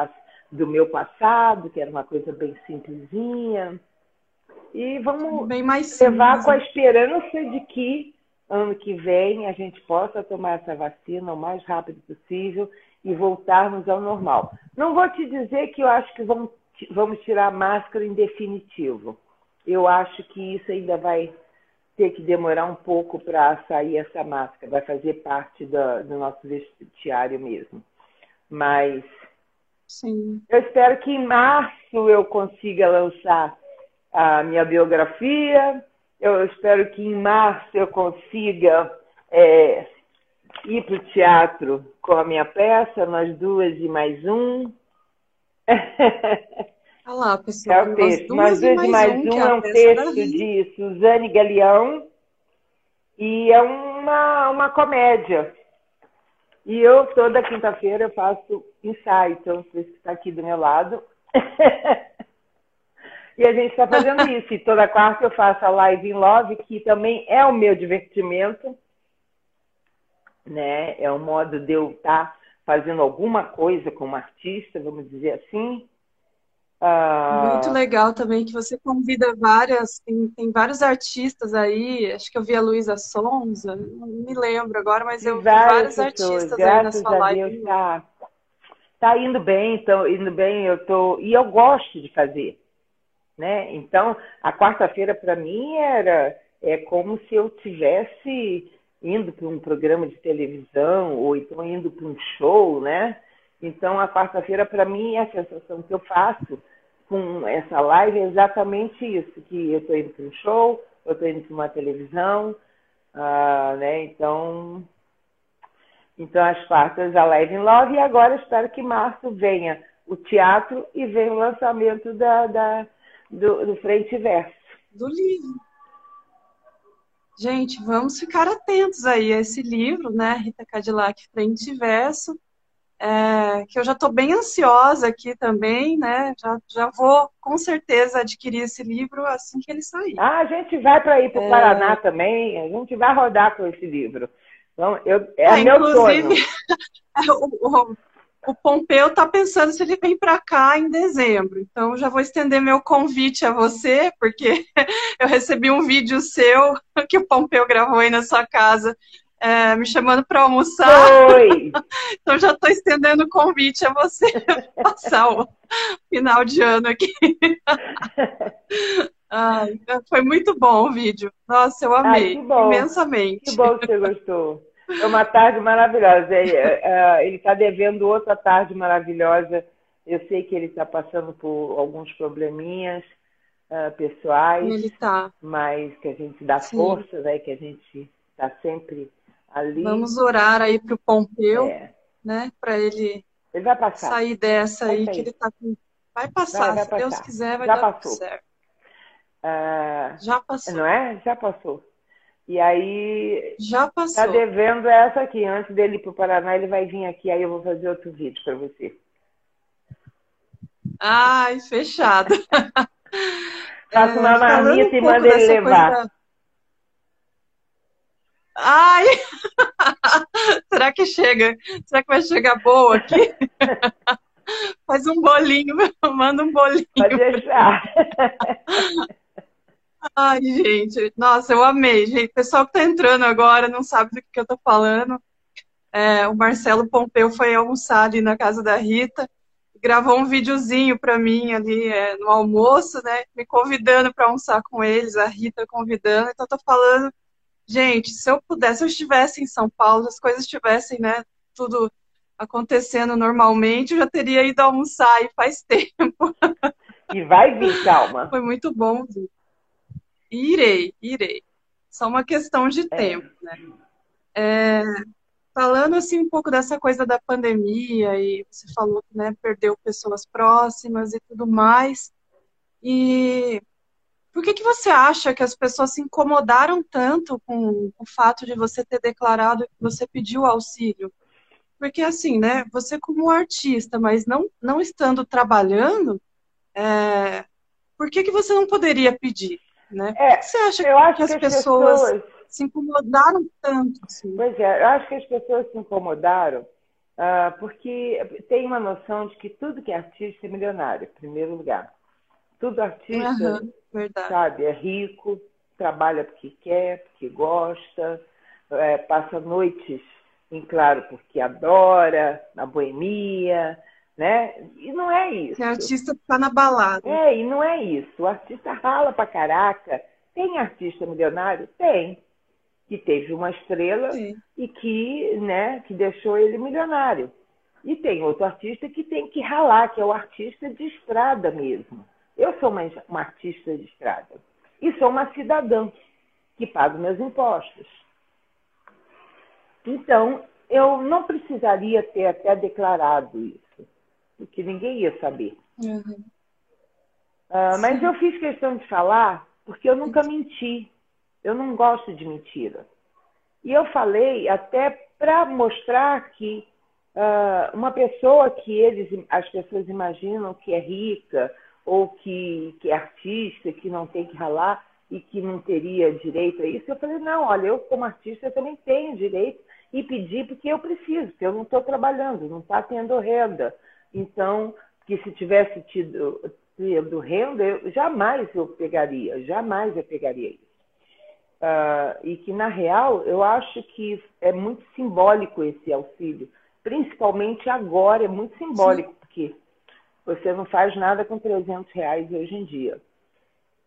do meu passado, que era uma coisa bem simplesinha. E vamos bem mais levar com a esperança de que ano que vem a gente possa tomar essa vacina o mais rápido possível e voltarmos ao normal. Não vou te dizer que eu acho que vamos, vamos tirar a máscara em definitivo. Eu acho que isso ainda vai ter que demorar um pouco para sair essa máscara, vai fazer parte do, do nosso vestiário mesmo. Mas Sim. eu espero que em março eu consiga lançar a minha biografia. Eu espero que em março eu consiga é, ir para o teatro com a minha peça, nós duas e mais um. Olha lá, pessoal. É o texto. Nós duas e mais, um, um é um texto de Suzane Galeão e é uma, uma comédia. E eu, toda quinta-feira, eu faço ensaio, então por isso que está aqui do meu lado. e a gente está fazendo isso. E toda quarta eu faço a live em Love, que também é o meu divertimento. Né? É um modo de eu estar tá fazendo alguma coisa como artista, vamos dizer assim. Muito legal também que você convida várias, tem, tem vários artistas aí, acho que eu vi a Luísa Sonza, não me lembro agora, mas eu vi vários artistas aí na sua live. tá, tá indo bem, então indo bem, eu tô e eu gosto de fazer, né? Então a quarta-feira para mim era é como se eu tivesse indo para um programa de televisão ou então indo para um show, né? Então a quarta-feira para mim a sensação que eu faço com essa live é exatamente isso, que eu estou indo para um show, eu estou indo para uma televisão, uh, né? Então, Então, as quartas, a Live in Love, e agora espero que em março venha o teatro e venha o lançamento da, da do, do Frente e Verso. Do livro. Gente, vamos ficar atentos aí a esse livro, né? Rita Cadillac, Frente e Verso. É, que eu já estou bem ansiosa aqui também, né? Já, já vou com certeza adquirir esse livro assim que ele sair. Ah, a gente vai para ir para o é... Paraná também, a gente vai rodar com esse livro. Então, eu, é, é meu inclusive, sonho. o, o, o Pompeu está pensando se ele vem para cá em dezembro. Então, já vou estender meu convite a você, porque eu recebi um vídeo seu que o Pompeu gravou aí na sua casa, é, me chamando para almoçar. Oi. então, já estou estendendo o convite a você passar o final de ano aqui. Ai, foi muito bom o vídeo. Nossa, eu amei Ai, imensamente. Que bom que você gostou. É uma tarde maravilhosa. É, é, ele está devendo outra tarde maravilhosa. Eu sei que ele está passando por alguns probleminhas uh, pessoais, ele tá. mas que a gente dá Sim. força, né? Que a gente está sempre ali. Vamos orar aí para o Pompeu, é. né? Para ele, ele vai passar. sair dessa vai aí sair. que ele está com. Vai passar, vai, vai se passar. Deus quiser, vai Já dar passou. certo. Uh, Já passou. Não é? Já passou. E aí. Já passou. Tá devendo essa aqui. Antes dele ir pro Paraná, ele vai vir aqui, aí eu vou fazer outro vídeo para você. Ai, fechado. Faço uma é, marmita e manda ele levar. Coisa... Ai! Será que chega? Será que vai chegar boa aqui? Faz um bolinho, manda um bolinho. Pode deixar. Ai, gente, nossa, eu amei, gente. O pessoal que tá entrando agora não sabe do que eu tô falando. É, o Marcelo Pompeu foi almoçar ali na casa da Rita, gravou um videozinho para mim ali é, no almoço, né? Me convidando para almoçar com eles, a Rita convidando. Então, tô falando, gente, se eu pudesse, se eu estivesse em São Paulo, as coisas estivessem, né, tudo acontecendo normalmente, eu já teria ido almoçar aí faz tempo. E vai vir, calma. Foi muito bom, viu? Irei, irei. Só uma questão de é. tempo, né? É, falando assim um pouco dessa coisa da pandemia e você falou que né, perdeu pessoas próximas e tudo mais. E por que, que você acha que as pessoas se incomodaram tanto com o fato de você ter declarado que você pediu auxílio? Porque assim, né? Você como artista, mas não, não estando trabalhando, é, por que, que você não poderia pedir? Né? É, você acha que, que, as, que pessoas, pessoas, se incomodaram tanto? Assim? Pois é, eu acho que as pessoas se incomodaram uh, porque tem uma noção de que tudo que é artista é milionário, em primeiro lugar. Tudo artista, uhum, sabe, é rico, trabalha porque quer, porque gosta, é, passa noites em claro porque adora, na boemia, né? E não é isso. O artista tá na balada. É, e não é isso. O artista rala pra caraca. Tem artista milionário? Tem. Que teve uma estrela Sim. e que, né, que deixou ele milionário. E tem outro artista que tem que ralar, que é o artista de estrada mesmo. Eu sou uma, uma artista de estrada. E sou uma cidadã que pago meus impostos. Então, eu não precisaria ter até declarado isso que ninguém ia saber. Uhum. Uh, mas eu fiz questão de falar porque eu nunca menti. Eu não gosto de mentira. E eu falei até para mostrar que uh, uma pessoa que eles, as pessoas imaginam que é rica ou que, que é artista, que não tem que ralar e que não teria direito a isso, eu falei, não, olha, eu como artista eu também tenho direito e pedir porque eu preciso, porque eu não estou trabalhando, não está tendo renda. Então, que se tivesse tido, tido renda, eu, jamais eu pegaria, jamais eu pegaria isso. Uh, e que, na real, eu acho que é muito simbólico esse auxílio, principalmente agora, é muito simbólico, Sim. porque você não faz nada com 300 reais hoje em dia.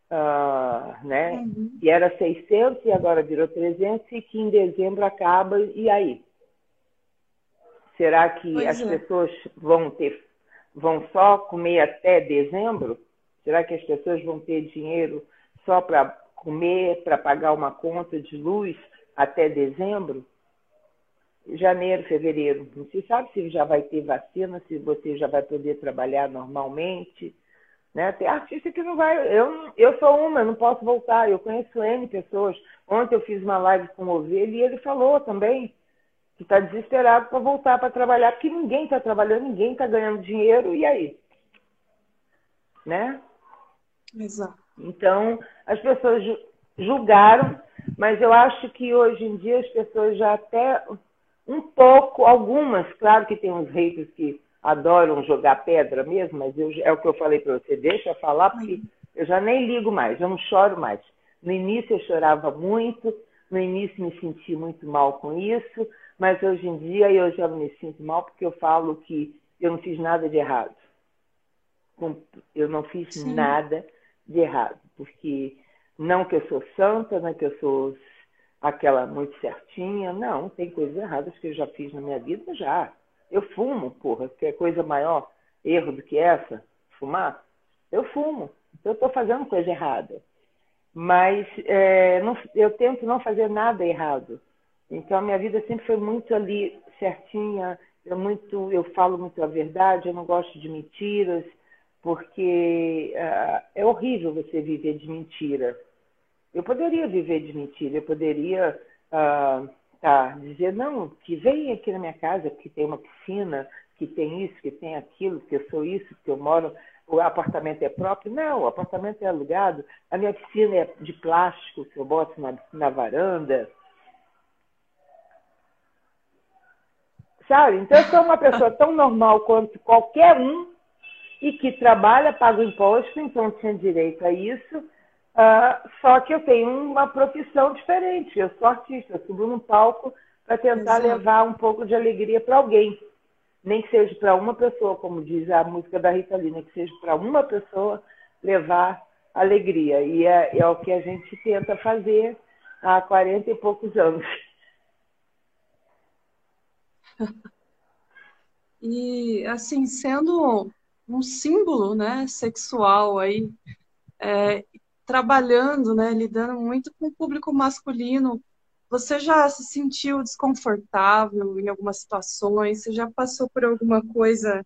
Uh, né? Uhum. E era 600 e agora virou 300 e que em dezembro acaba, e aí? Será que pois as é. pessoas vão ter, vão só comer até dezembro? Será que as pessoas vão ter dinheiro só para comer, para pagar uma conta de luz até dezembro? janeiro, fevereiro. Não se sabe se já vai ter vacina, se você já vai poder trabalhar normalmente. Né? Tem artista que não vai. Eu, eu sou uma, eu não posso voltar. Eu conheço N pessoas. Ontem eu fiz uma live com o Ovelha e ele falou também que está desesperado para voltar para trabalhar, porque ninguém está trabalhando, ninguém está ganhando dinheiro, e aí? Né? Exato. Então, as pessoas julgaram, mas eu acho que hoje em dia as pessoas já até um pouco, algumas, claro que tem uns haters que adoram jogar pedra mesmo, mas eu, é o que eu falei para você, deixa eu falar, porque eu já nem ligo mais, eu não choro mais. No início eu chorava muito, no início me senti muito mal com isso, mas hoje em dia eu já me sinto mal porque eu falo que eu não fiz nada de errado. Eu não fiz Sim. nada de errado, porque não que eu sou santa, não que eu sou aquela muito certinha, não, tem coisas erradas que eu já fiz na minha vida, já. Eu fumo, porra, que é coisa maior erro do que essa, fumar. Eu fumo, então eu estou fazendo coisa errada. Mas é, não, eu tento não fazer nada errado. Então a minha vida sempre foi muito ali certinha, eu muito, eu falo muito a verdade, eu não gosto de mentiras, porque uh, é horrível você viver de mentira. Eu poderia viver de mentira, eu poderia uh, tá, dizer, não, que vem aqui na minha casa, que tem uma piscina, que tem isso, que tem aquilo, que eu sou isso, que eu moro, o apartamento é próprio. Não, o apartamento é alugado, a minha piscina é de plástico, que eu boto na, na varanda. Sabe? Então eu sou uma pessoa tão normal quanto qualquer um e que trabalha, paga o imposto, então tinha direito a isso. Uh, só que eu tenho uma profissão diferente. Eu sou artista, eu subo num palco para tentar Exato. levar um pouco de alegria para alguém. Nem que seja para uma pessoa, como diz a música da Rita Lee, nem que seja para uma pessoa levar alegria. E é, é o que a gente tenta fazer há 40 e poucos anos. E, assim, sendo um símbolo né, sexual aí, é, trabalhando, né, lidando muito com o público masculino, você já se sentiu desconfortável em algumas situações? Você já passou por alguma coisa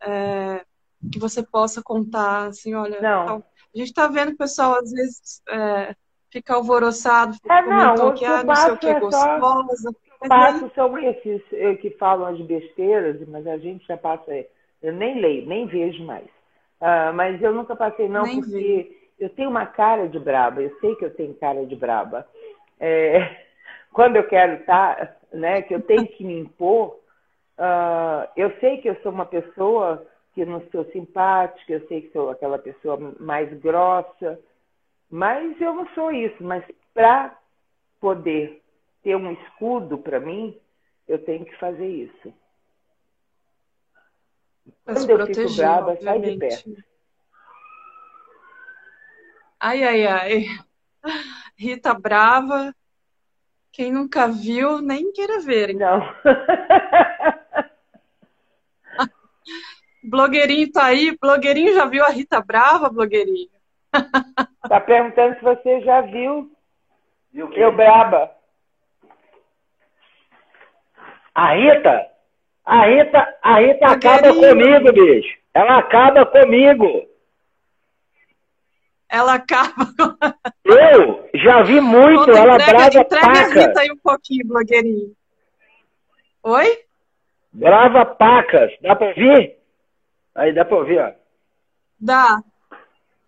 é, que você possa contar? Assim, olha, não. a gente está vendo o pessoal às vezes é, fica alvoroçado, é, não, que ah, não sei o que é gostosa. Passo são esses que falam as besteiras, mas a gente já passa. Eu nem leio, nem vejo mais. Uh, mas eu nunca passei, não, nem porque vi. eu tenho uma cara de braba, eu sei que eu tenho cara de braba. É, quando eu quero estar, tá, né, que eu tenho que me impor, uh, eu sei que eu sou uma pessoa que não sou simpática, eu sei que sou aquela pessoa mais grossa, mas eu não sou isso. Mas para poder ter um escudo para mim, eu tenho que fazer isso. Quando eu fico brava, sai de perto. Ai, ai, ai. Rita Brava, quem nunca viu, nem queira ver. Hein? Não. blogueirinho tá aí. Blogueirinho já viu a Rita Brava, blogueirinho? Tá perguntando se você já viu, viu eu braba. A Rita, a Rita, a Rita acaba comigo, bicho. Ela acaba comigo. Ela acaba. Eu já vi muito, Conta, ela entrega, brava entrega paca. a Rita aí um pouquinho, blogueirinho. Oi? Brava pacas. Dá pra ouvir? Aí dá pra ouvir, ó. Dá.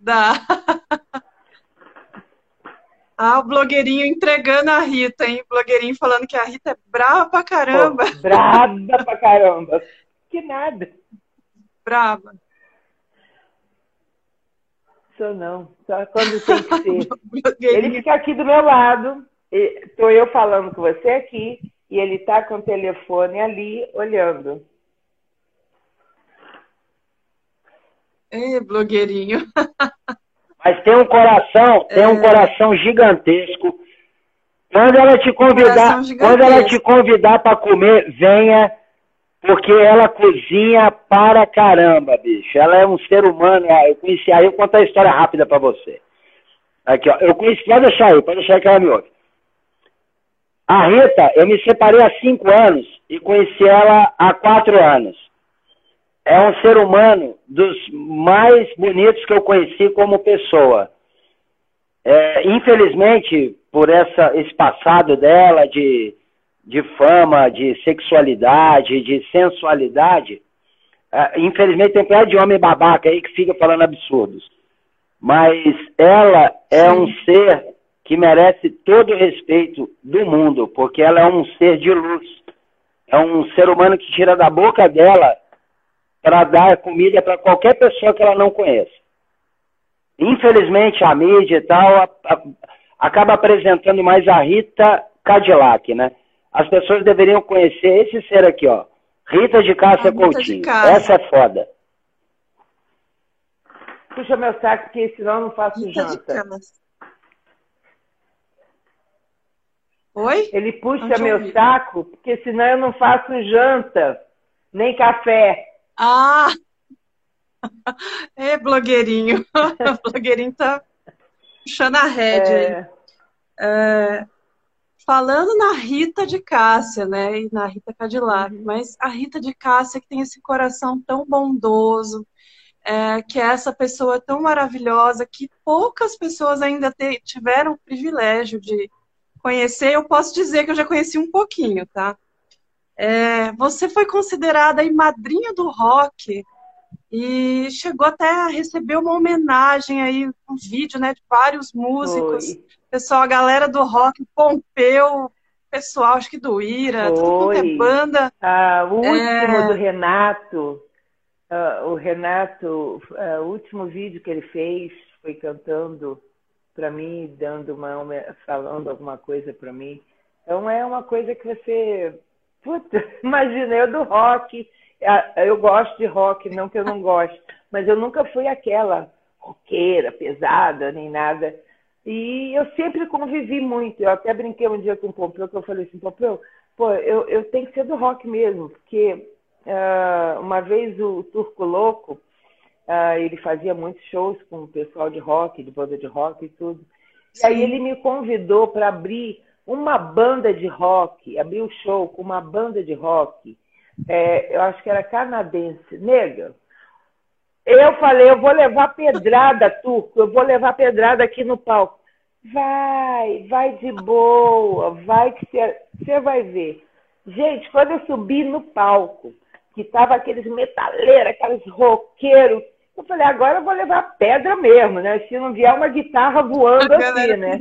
Dá. Ah, o blogueirinho entregando a Rita, hein? O blogueirinho falando que a Rita é brava pra caramba. Pô, brava pra caramba. Que nada. Brava. Sou não. Só quando tem que ser. ele fica aqui do meu lado. Estou eu falando com você aqui. E ele tá com o telefone ali, olhando. Ei, blogueirinho. Mas tem um coração, tem um é. coração gigantesco. Quando ela te convidar, quando ela te convidar para comer, venha, porque ela cozinha para caramba, bicho. Ela é um ser humano. Eu conheci, aí eu conto a história rápida para você. Aqui, ó. Eu conheci, pode deixar aí, pode deixar aí que ela me ouve. A Rita, eu me separei há cinco anos e conheci ela há quatro anos. É um ser humano dos mais bonitos que eu conheci como pessoa. É, infelizmente, por essa, esse passado dela de, de fama, de sexualidade, de sensualidade, é, infelizmente tem um de homem babaca aí que fica falando absurdos. Mas ela é um ser que merece todo o respeito do mundo, porque ela é um ser de luz. É um ser humano que tira da boca dela para dar comida para qualquer pessoa que ela não conheça. Infelizmente, a mídia e tal a, a, acaba apresentando mais a Rita Cadillac, né? As pessoas deveriam conhecer esse ser aqui, ó. Rita de Cássia Coutinho. De Essa é foda. Puxa meu saco, porque senão eu não faço Rita janta. Oi? Ele puxa meu saco, porque senão eu não faço janta, nem café. Ah! É, blogueirinho. o blogueirinho tá puxando a rédea. É... É... Falando na Rita de Cássia, né? E na Rita Cadillac, uhum. mas a Rita de Cássia que tem esse coração tão bondoso, é, que é essa pessoa tão maravilhosa, que poucas pessoas ainda te, tiveram o privilégio de conhecer, eu posso dizer que eu já conheci um pouquinho, tá? É, você foi considerada aí madrinha do rock e chegou até a receber uma homenagem aí, um vídeo, né, de vários músicos. Foi. Pessoal, a galera do rock, Pompeu, pessoal, acho que do Ira, Foi. tudo quanto é banda. Ah, o último é... do Renato, o Renato, o último vídeo que ele fez foi cantando para mim, dando uma, falando alguma coisa para mim. Então é uma coisa que você, puta, imagina eu do rock, eu gosto de rock, não que eu não goste, mas eu nunca fui aquela roqueira pesada nem nada. E eu sempre convivi muito. Eu até brinquei um dia com o Pompeu, que eu falei assim, Pompeu, pô, eu, eu tenho que ser do rock mesmo, porque uh, uma vez o Turco Louco, Uh, ele fazia muitos shows com o pessoal de rock, de banda de rock e tudo. Sim. E aí ele me convidou para abrir uma banda de rock, abrir o um show com uma banda de rock. É, eu acho que era canadense, nega. Eu falei, eu vou levar pedrada, Turco, eu vou levar pedrada aqui no palco. Vai, vai de boa, vai que você vai ver. Gente, quando eu subi no palco, que tava aqueles metaleiros, aqueles roqueiros, eu falei, agora eu vou levar pedra mesmo, né? Se não vier uma guitarra voando assim, né?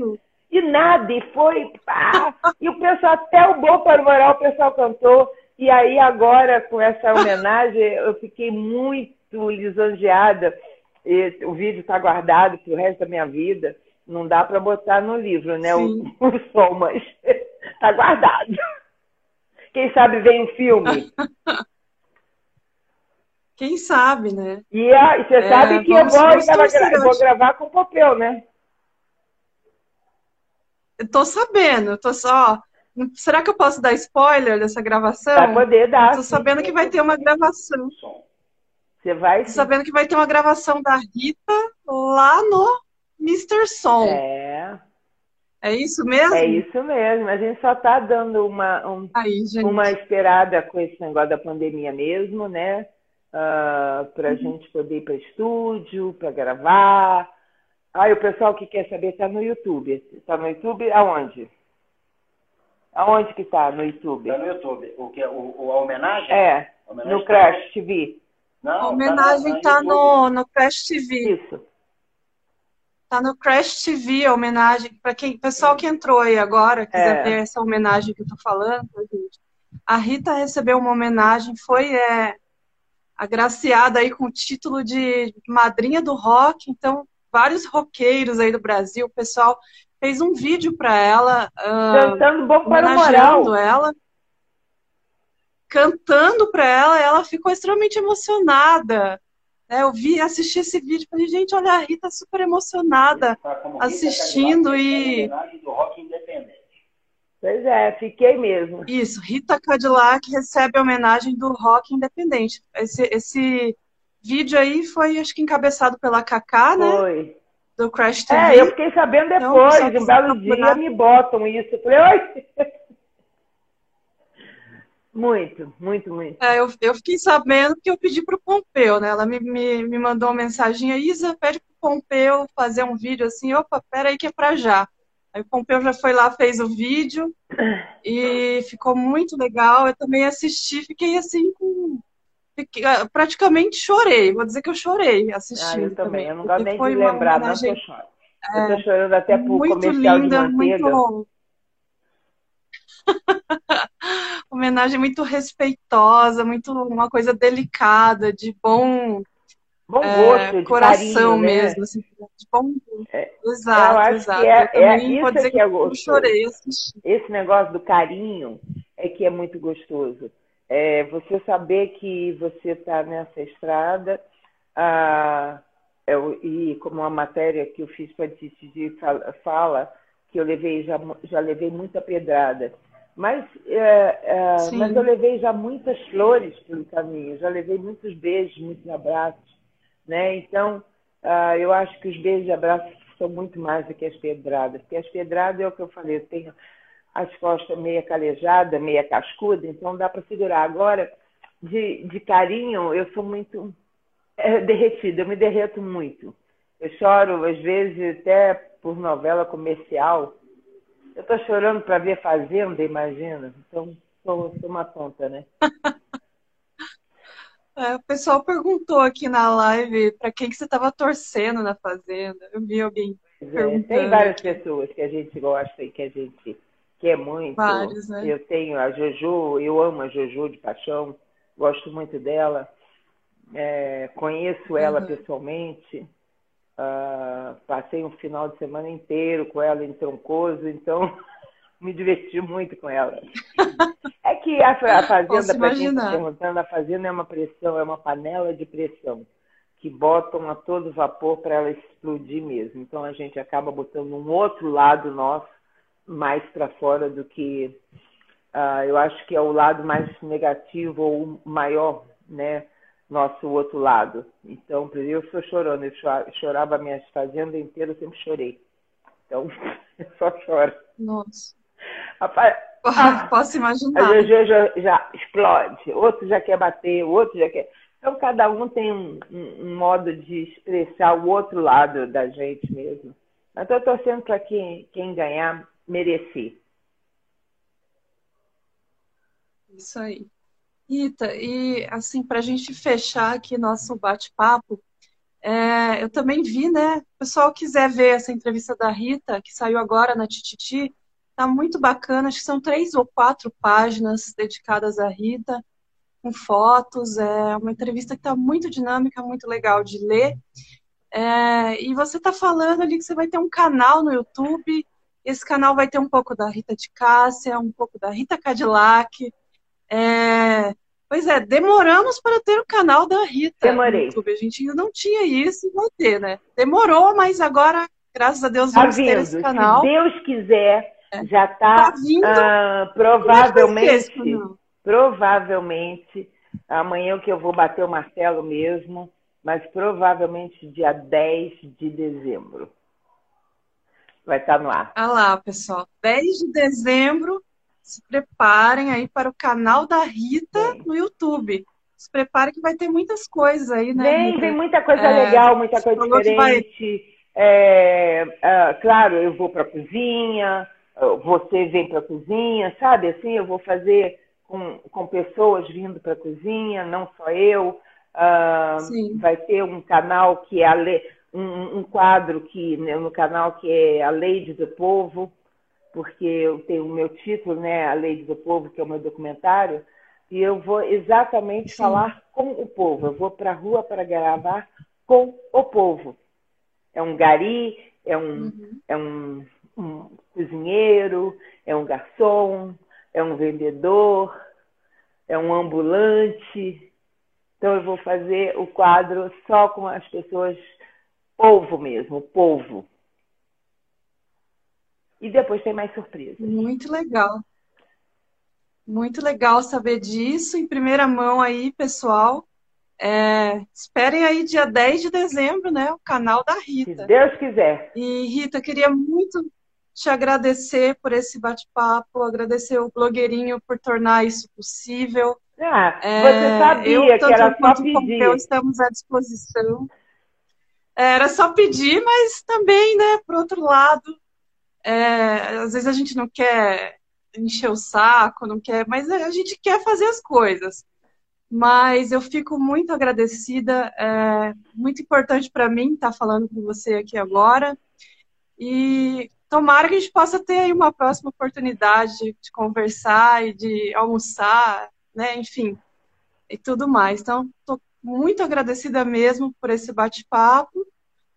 E nada, e foi, pá! E o pessoal, até o Bom para o Moral, o pessoal cantou. E aí, agora, com essa homenagem, eu fiquei muito lisonjeada. E o vídeo está guardado para o resto da minha vida. Não dá para botar no livro, né? O, o, som, mas está guardado. Quem sabe vem um filme. Quem sabe, né? E, a, e você é, sabe que eu vou, gra vou gravar com o papel, né? Eu tô sabendo, eu tô só. Será que eu posso dar spoiler dessa gravação? Vai poder dar. Tô sabendo que vai ter uma gravação. Você vai. Tô sabendo que vai ter uma gravação da Rita lá no Mr. Som. É. É isso mesmo? É isso mesmo. A gente só tá dando uma, um, Aí, uma esperada com esse negócio da pandemia mesmo, né? uh, ah, para a uhum. gente poder ir para estúdio, para gravar. Aí o pessoal que quer saber está no YouTube. Está no YouTube aonde? Aonde que está no YouTube? Está no YouTube. O que? O, o, a homenagem? É, a homenagem no tá Crash tá... TV. Não, a homenagem está tá no, no Crash TV. Isso. Tá no Crash TV a homenagem. Para quem, pessoal que entrou aí agora, quiser é. ver essa homenagem que eu tô falando, gente. A Rita recebeu uma homenagem, foi é, agraciada aí com o título de madrinha do rock, então vários roqueiros aí do Brasil, o pessoal fez um vídeo para ela, uh, cantando bom para o moral. ela, cantando para ela, ela ficou extremamente emocionada. É, eu vi, assisti esse vídeo, falei, gente, olha a Rita super emocionada tá assistindo e do rock independente. Pois é, fiquei mesmo. Isso, Rita Cadillac recebe a homenagem do rock independente. Esse, esse vídeo aí foi, acho que, encabeçado pela Kaká, né? Foi. Do Crash TV. É, eu fiquei sabendo depois, então, um belo dia me botam isso. Eu falei, oi! Muito, muito, muito. É, eu, eu fiquei sabendo que eu pedi para o Pompeu, né? Ela me, me, me mandou uma mensagem, Isa, pede para o Pompeu fazer um vídeo assim, opa, peraí que é para já. Aí o Pompeu já foi lá, fez o vídeo e ficou muito legal. Eu também assisti, fiquei assim com. Ah, praticamente chorei, vou dizer que eu chorei assistindo. Ah, eu também, eu não gosto nem de lembrar, não, eu choro. É, eu tô chorando até por muito comercial linda, de manteiga. Muito... homenagem muito respeitosa, muito uma coisa delicada, de bom bom é, gosto, é, coração carinho, né? mesmo, assim, de bom é, Exato, exato. É, é isso dizer que é gostoso. chorei assistindo. Esse negócio do carinho é que é muito gostoso. É você saber que você está nessa estrada ah, eu, e como a matéria que eu fiz para Titi fala, fala que eu levei já, já levei muita pedrada mas, é, é, mas eu levei já muitas flores pelo caminho, já levei muitos beijos, muitos abraços, né? Então, uh, eu acho que os beijos e abraços são muito mais do que as pedradas, porque as pedradas é o que eu falei, eu tenho as costas meia calejada, meia cascuda, então dá para segurar. Agora, de, de carinho, eu sou muito é, derretida, eu me derreto muito. Eu choro, às vezes, até por novela comercial, eu tô chorando para ver Fazenda, imagina. Então, sou, sou uma tonta, né? É, o pessoal perguntou aqui na live para quem que você estava torcendo na Fazenda. Eu vi alguém é, Tem várias pessoas que a gente gosta e que a gente quer muito. Vários, né? Eu tenho a Jojo, eu amo a Jojo de paixão, gosto muito dela. É, conheço ela uhum. pessoalmente. Uh, passei um final de semana inteiro com ela em Troncoso, então me diverti muito com ela. É que a, a fazenda, para quem está perguntando, a fazenda é uma pressão, é uma panela de pressão que botam a todo vapor para ela explodir mesmo. Então a gente acaba botando um outro lado nosso mais para fora do que uh, eu acho que é o lado mais negativo ou maior, né? nosso outro lado. Então, eu estou chorando, eu chorava a minha fazenda inteira, eu sempre chorei. Então, eu só choro. Nossa. Rapaz, ah, Posso imaginar. A Jojo já, já, explode, outro já quer bater, o outro já quer. Então, cada um tem um, um, um modo de expressar o outro lado da gente mesmo. Mas estou torcendo para quem, quem ganhar merecer. Isso aí. Rita, e assim, para a gente fechar aqui nosso bate-papo, é, eu também vi, né? O pessoal quiser ver essa entrevista da Rita, que saiu agora na Tititi, tá muito bacana, acho que são três ou quatro páginas dedicadas à Rita, com fotos, é uma entrevista que está muito dinâmica, muito legal de ler. É, e você está falando ali que você vai ter um canal no YouTube, esse canal vai ter um pouco da Rita de Cássia, um pouco da Rita Cadillac, é... Pois é, demoramos para ter o canal da Rita Demorei. YouTube. A gente ainda não tinha isso e vai ter, né? Demorou, mas agora, graças a Deus, tá vamos vindo. ter esse canal. Se Deus quiser, é. já está tá vindo. Uh, provavelmente, provavelmente, amanhã que eu vou bater o martelo mesmo, mas provavelmente dia 10 de dezembro. Vai estar tá no ar. Ah lá, pessoal. 10 de dezembro se preparem aí para o canal da Rita no YouTube. Se preparem que vai ter muitas coisas aí, né? Vem, vem muita coisa é, legal, muita coisa diferente. Vai... É, é, claro, eu vou para a cozinha, você vem para a cozinha, sabe? Assim, eu vou fazer com, com pessoas vindo para a cozinha, não só eu. Uh, vai ter um canal que é a. um, um quadro que né, no canal que é a Lady do Povo, porque eu tenho o meu título, né, A Lei do Povo, que é o meu documentário, e eu vou exatamente Sim. falar com o povo. Eu vou para a rua para gravar com o povo. É um gari, é um, uhum. é um, um cozinheiro, é um garçom, é um vendedor, é um ambulante. Então eu vou fazer o quadro só com as pessoas, povo mesmo, povo. E depois tem mais surpresa. Muito legal. Muito legal saber disso em primeira mão aí, pessoal. É, esperem aí dia 10 de dezembro, né? O canal da Rita. Se Deus quiser. E Rita, queria muito te agradecer por esse bate-papo, agradecer o blogueirinho por tornar isso possível. Ah, é, você sabia eu, que era só pedir. Eu estamos à disposição. Era só pedir, mas também, né, por outro lado, é, às vezes a gente não quer encher o saco, não quer, mas a gente quer fazer as coisas. Mas eu fico muito agradecida, é muito importante para mim estar falando com você aqui agora. E tomara que a gente possa ter aí uma próxima oportunidade de, de conversar e de almoçar, né? Enfim, e tudo mais. Então, estou muito agradecida mesmo por esse bate-papo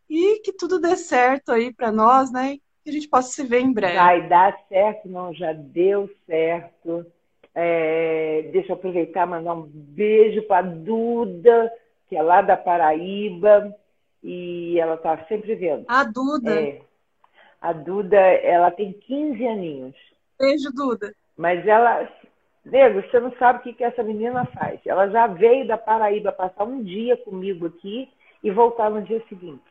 e que tudo dê certo aí para nós, né? Que a gente possa se ver em breve. Vai dar certo, não, já deu certo. É, deixa eu aproveitar e mandar um beijo para Duda, que é lá da Paraíba, e ela está sempre vendo. A Duda. É, a Duda, ela tem 15 aninhos. Beijo, Duda. Mas ela, Nego, você não sabe o que, que essa menina faz. Ela já veio da Paraíba passar um dia comigo aqui e voltar no dia seguinte.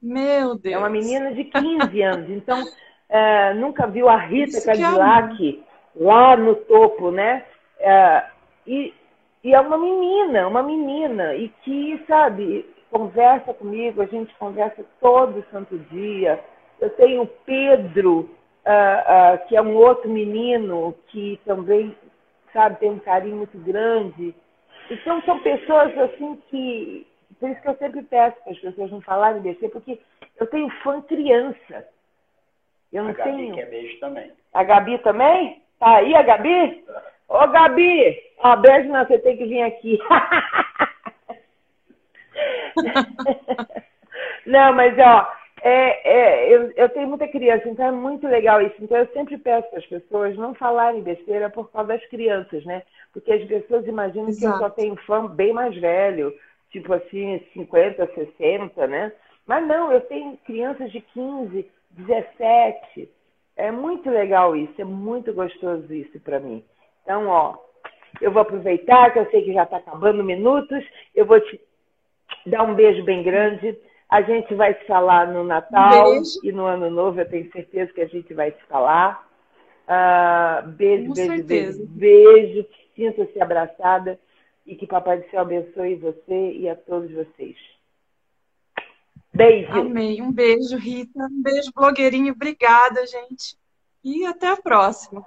Meu Deus. É uma menina de 15 anos. Então, é, nunca viu a Rita Isso Cadillac lá no topo, né? É, e, e é uma menina, uma menina. E que, sabe, conversa comigo, a gente conversa todo santo dia. Eu tenho o Pedro, uh, uh, que é um outro menino que também, sabe, tem um carinho muito grande. Então, são pessoas assim que por isso que eu sempre peço para as pessoas não falarem besteira, porque eu tenho fã criança. Eu não a Gabi tenho. quer beijo também. A Gabi também? Tá aí a Gabi? Ô, Gabi! Ó, beijo não, você tem que vir aqui. não, mas ó, é, é, eu, eu tenho muita criança, então é muito legal isso. Então eu sempre peço para as pessoas não falarem besteira por causa das crianças, né? Porque as pessoas imaginam Exato. que eu só tenho fã bem mais velho tipo assim, 50, 60, né? Mas não, eu tenho crianças de 15, 17. É muito legal isso, é muito gostoso isso para mim. Então, ó, eu vou aproveitar que eu sei que já está acabando minutos, eu vou te dar um beijo bem grande. A gente vai se falar no Natal beijo. e no Ano Novo, eu tenho certeza que a gente vai se falar. Uh, beijo, Com beijo, certeza. beijo, beijo. Sinta-se abraçada e que Papai do Céu abençoe você e a todos vocês. Beijo. Amém. Um beijo, Rita. Um beijo, blogueirinho. Obrigada, gente. E até a próxima.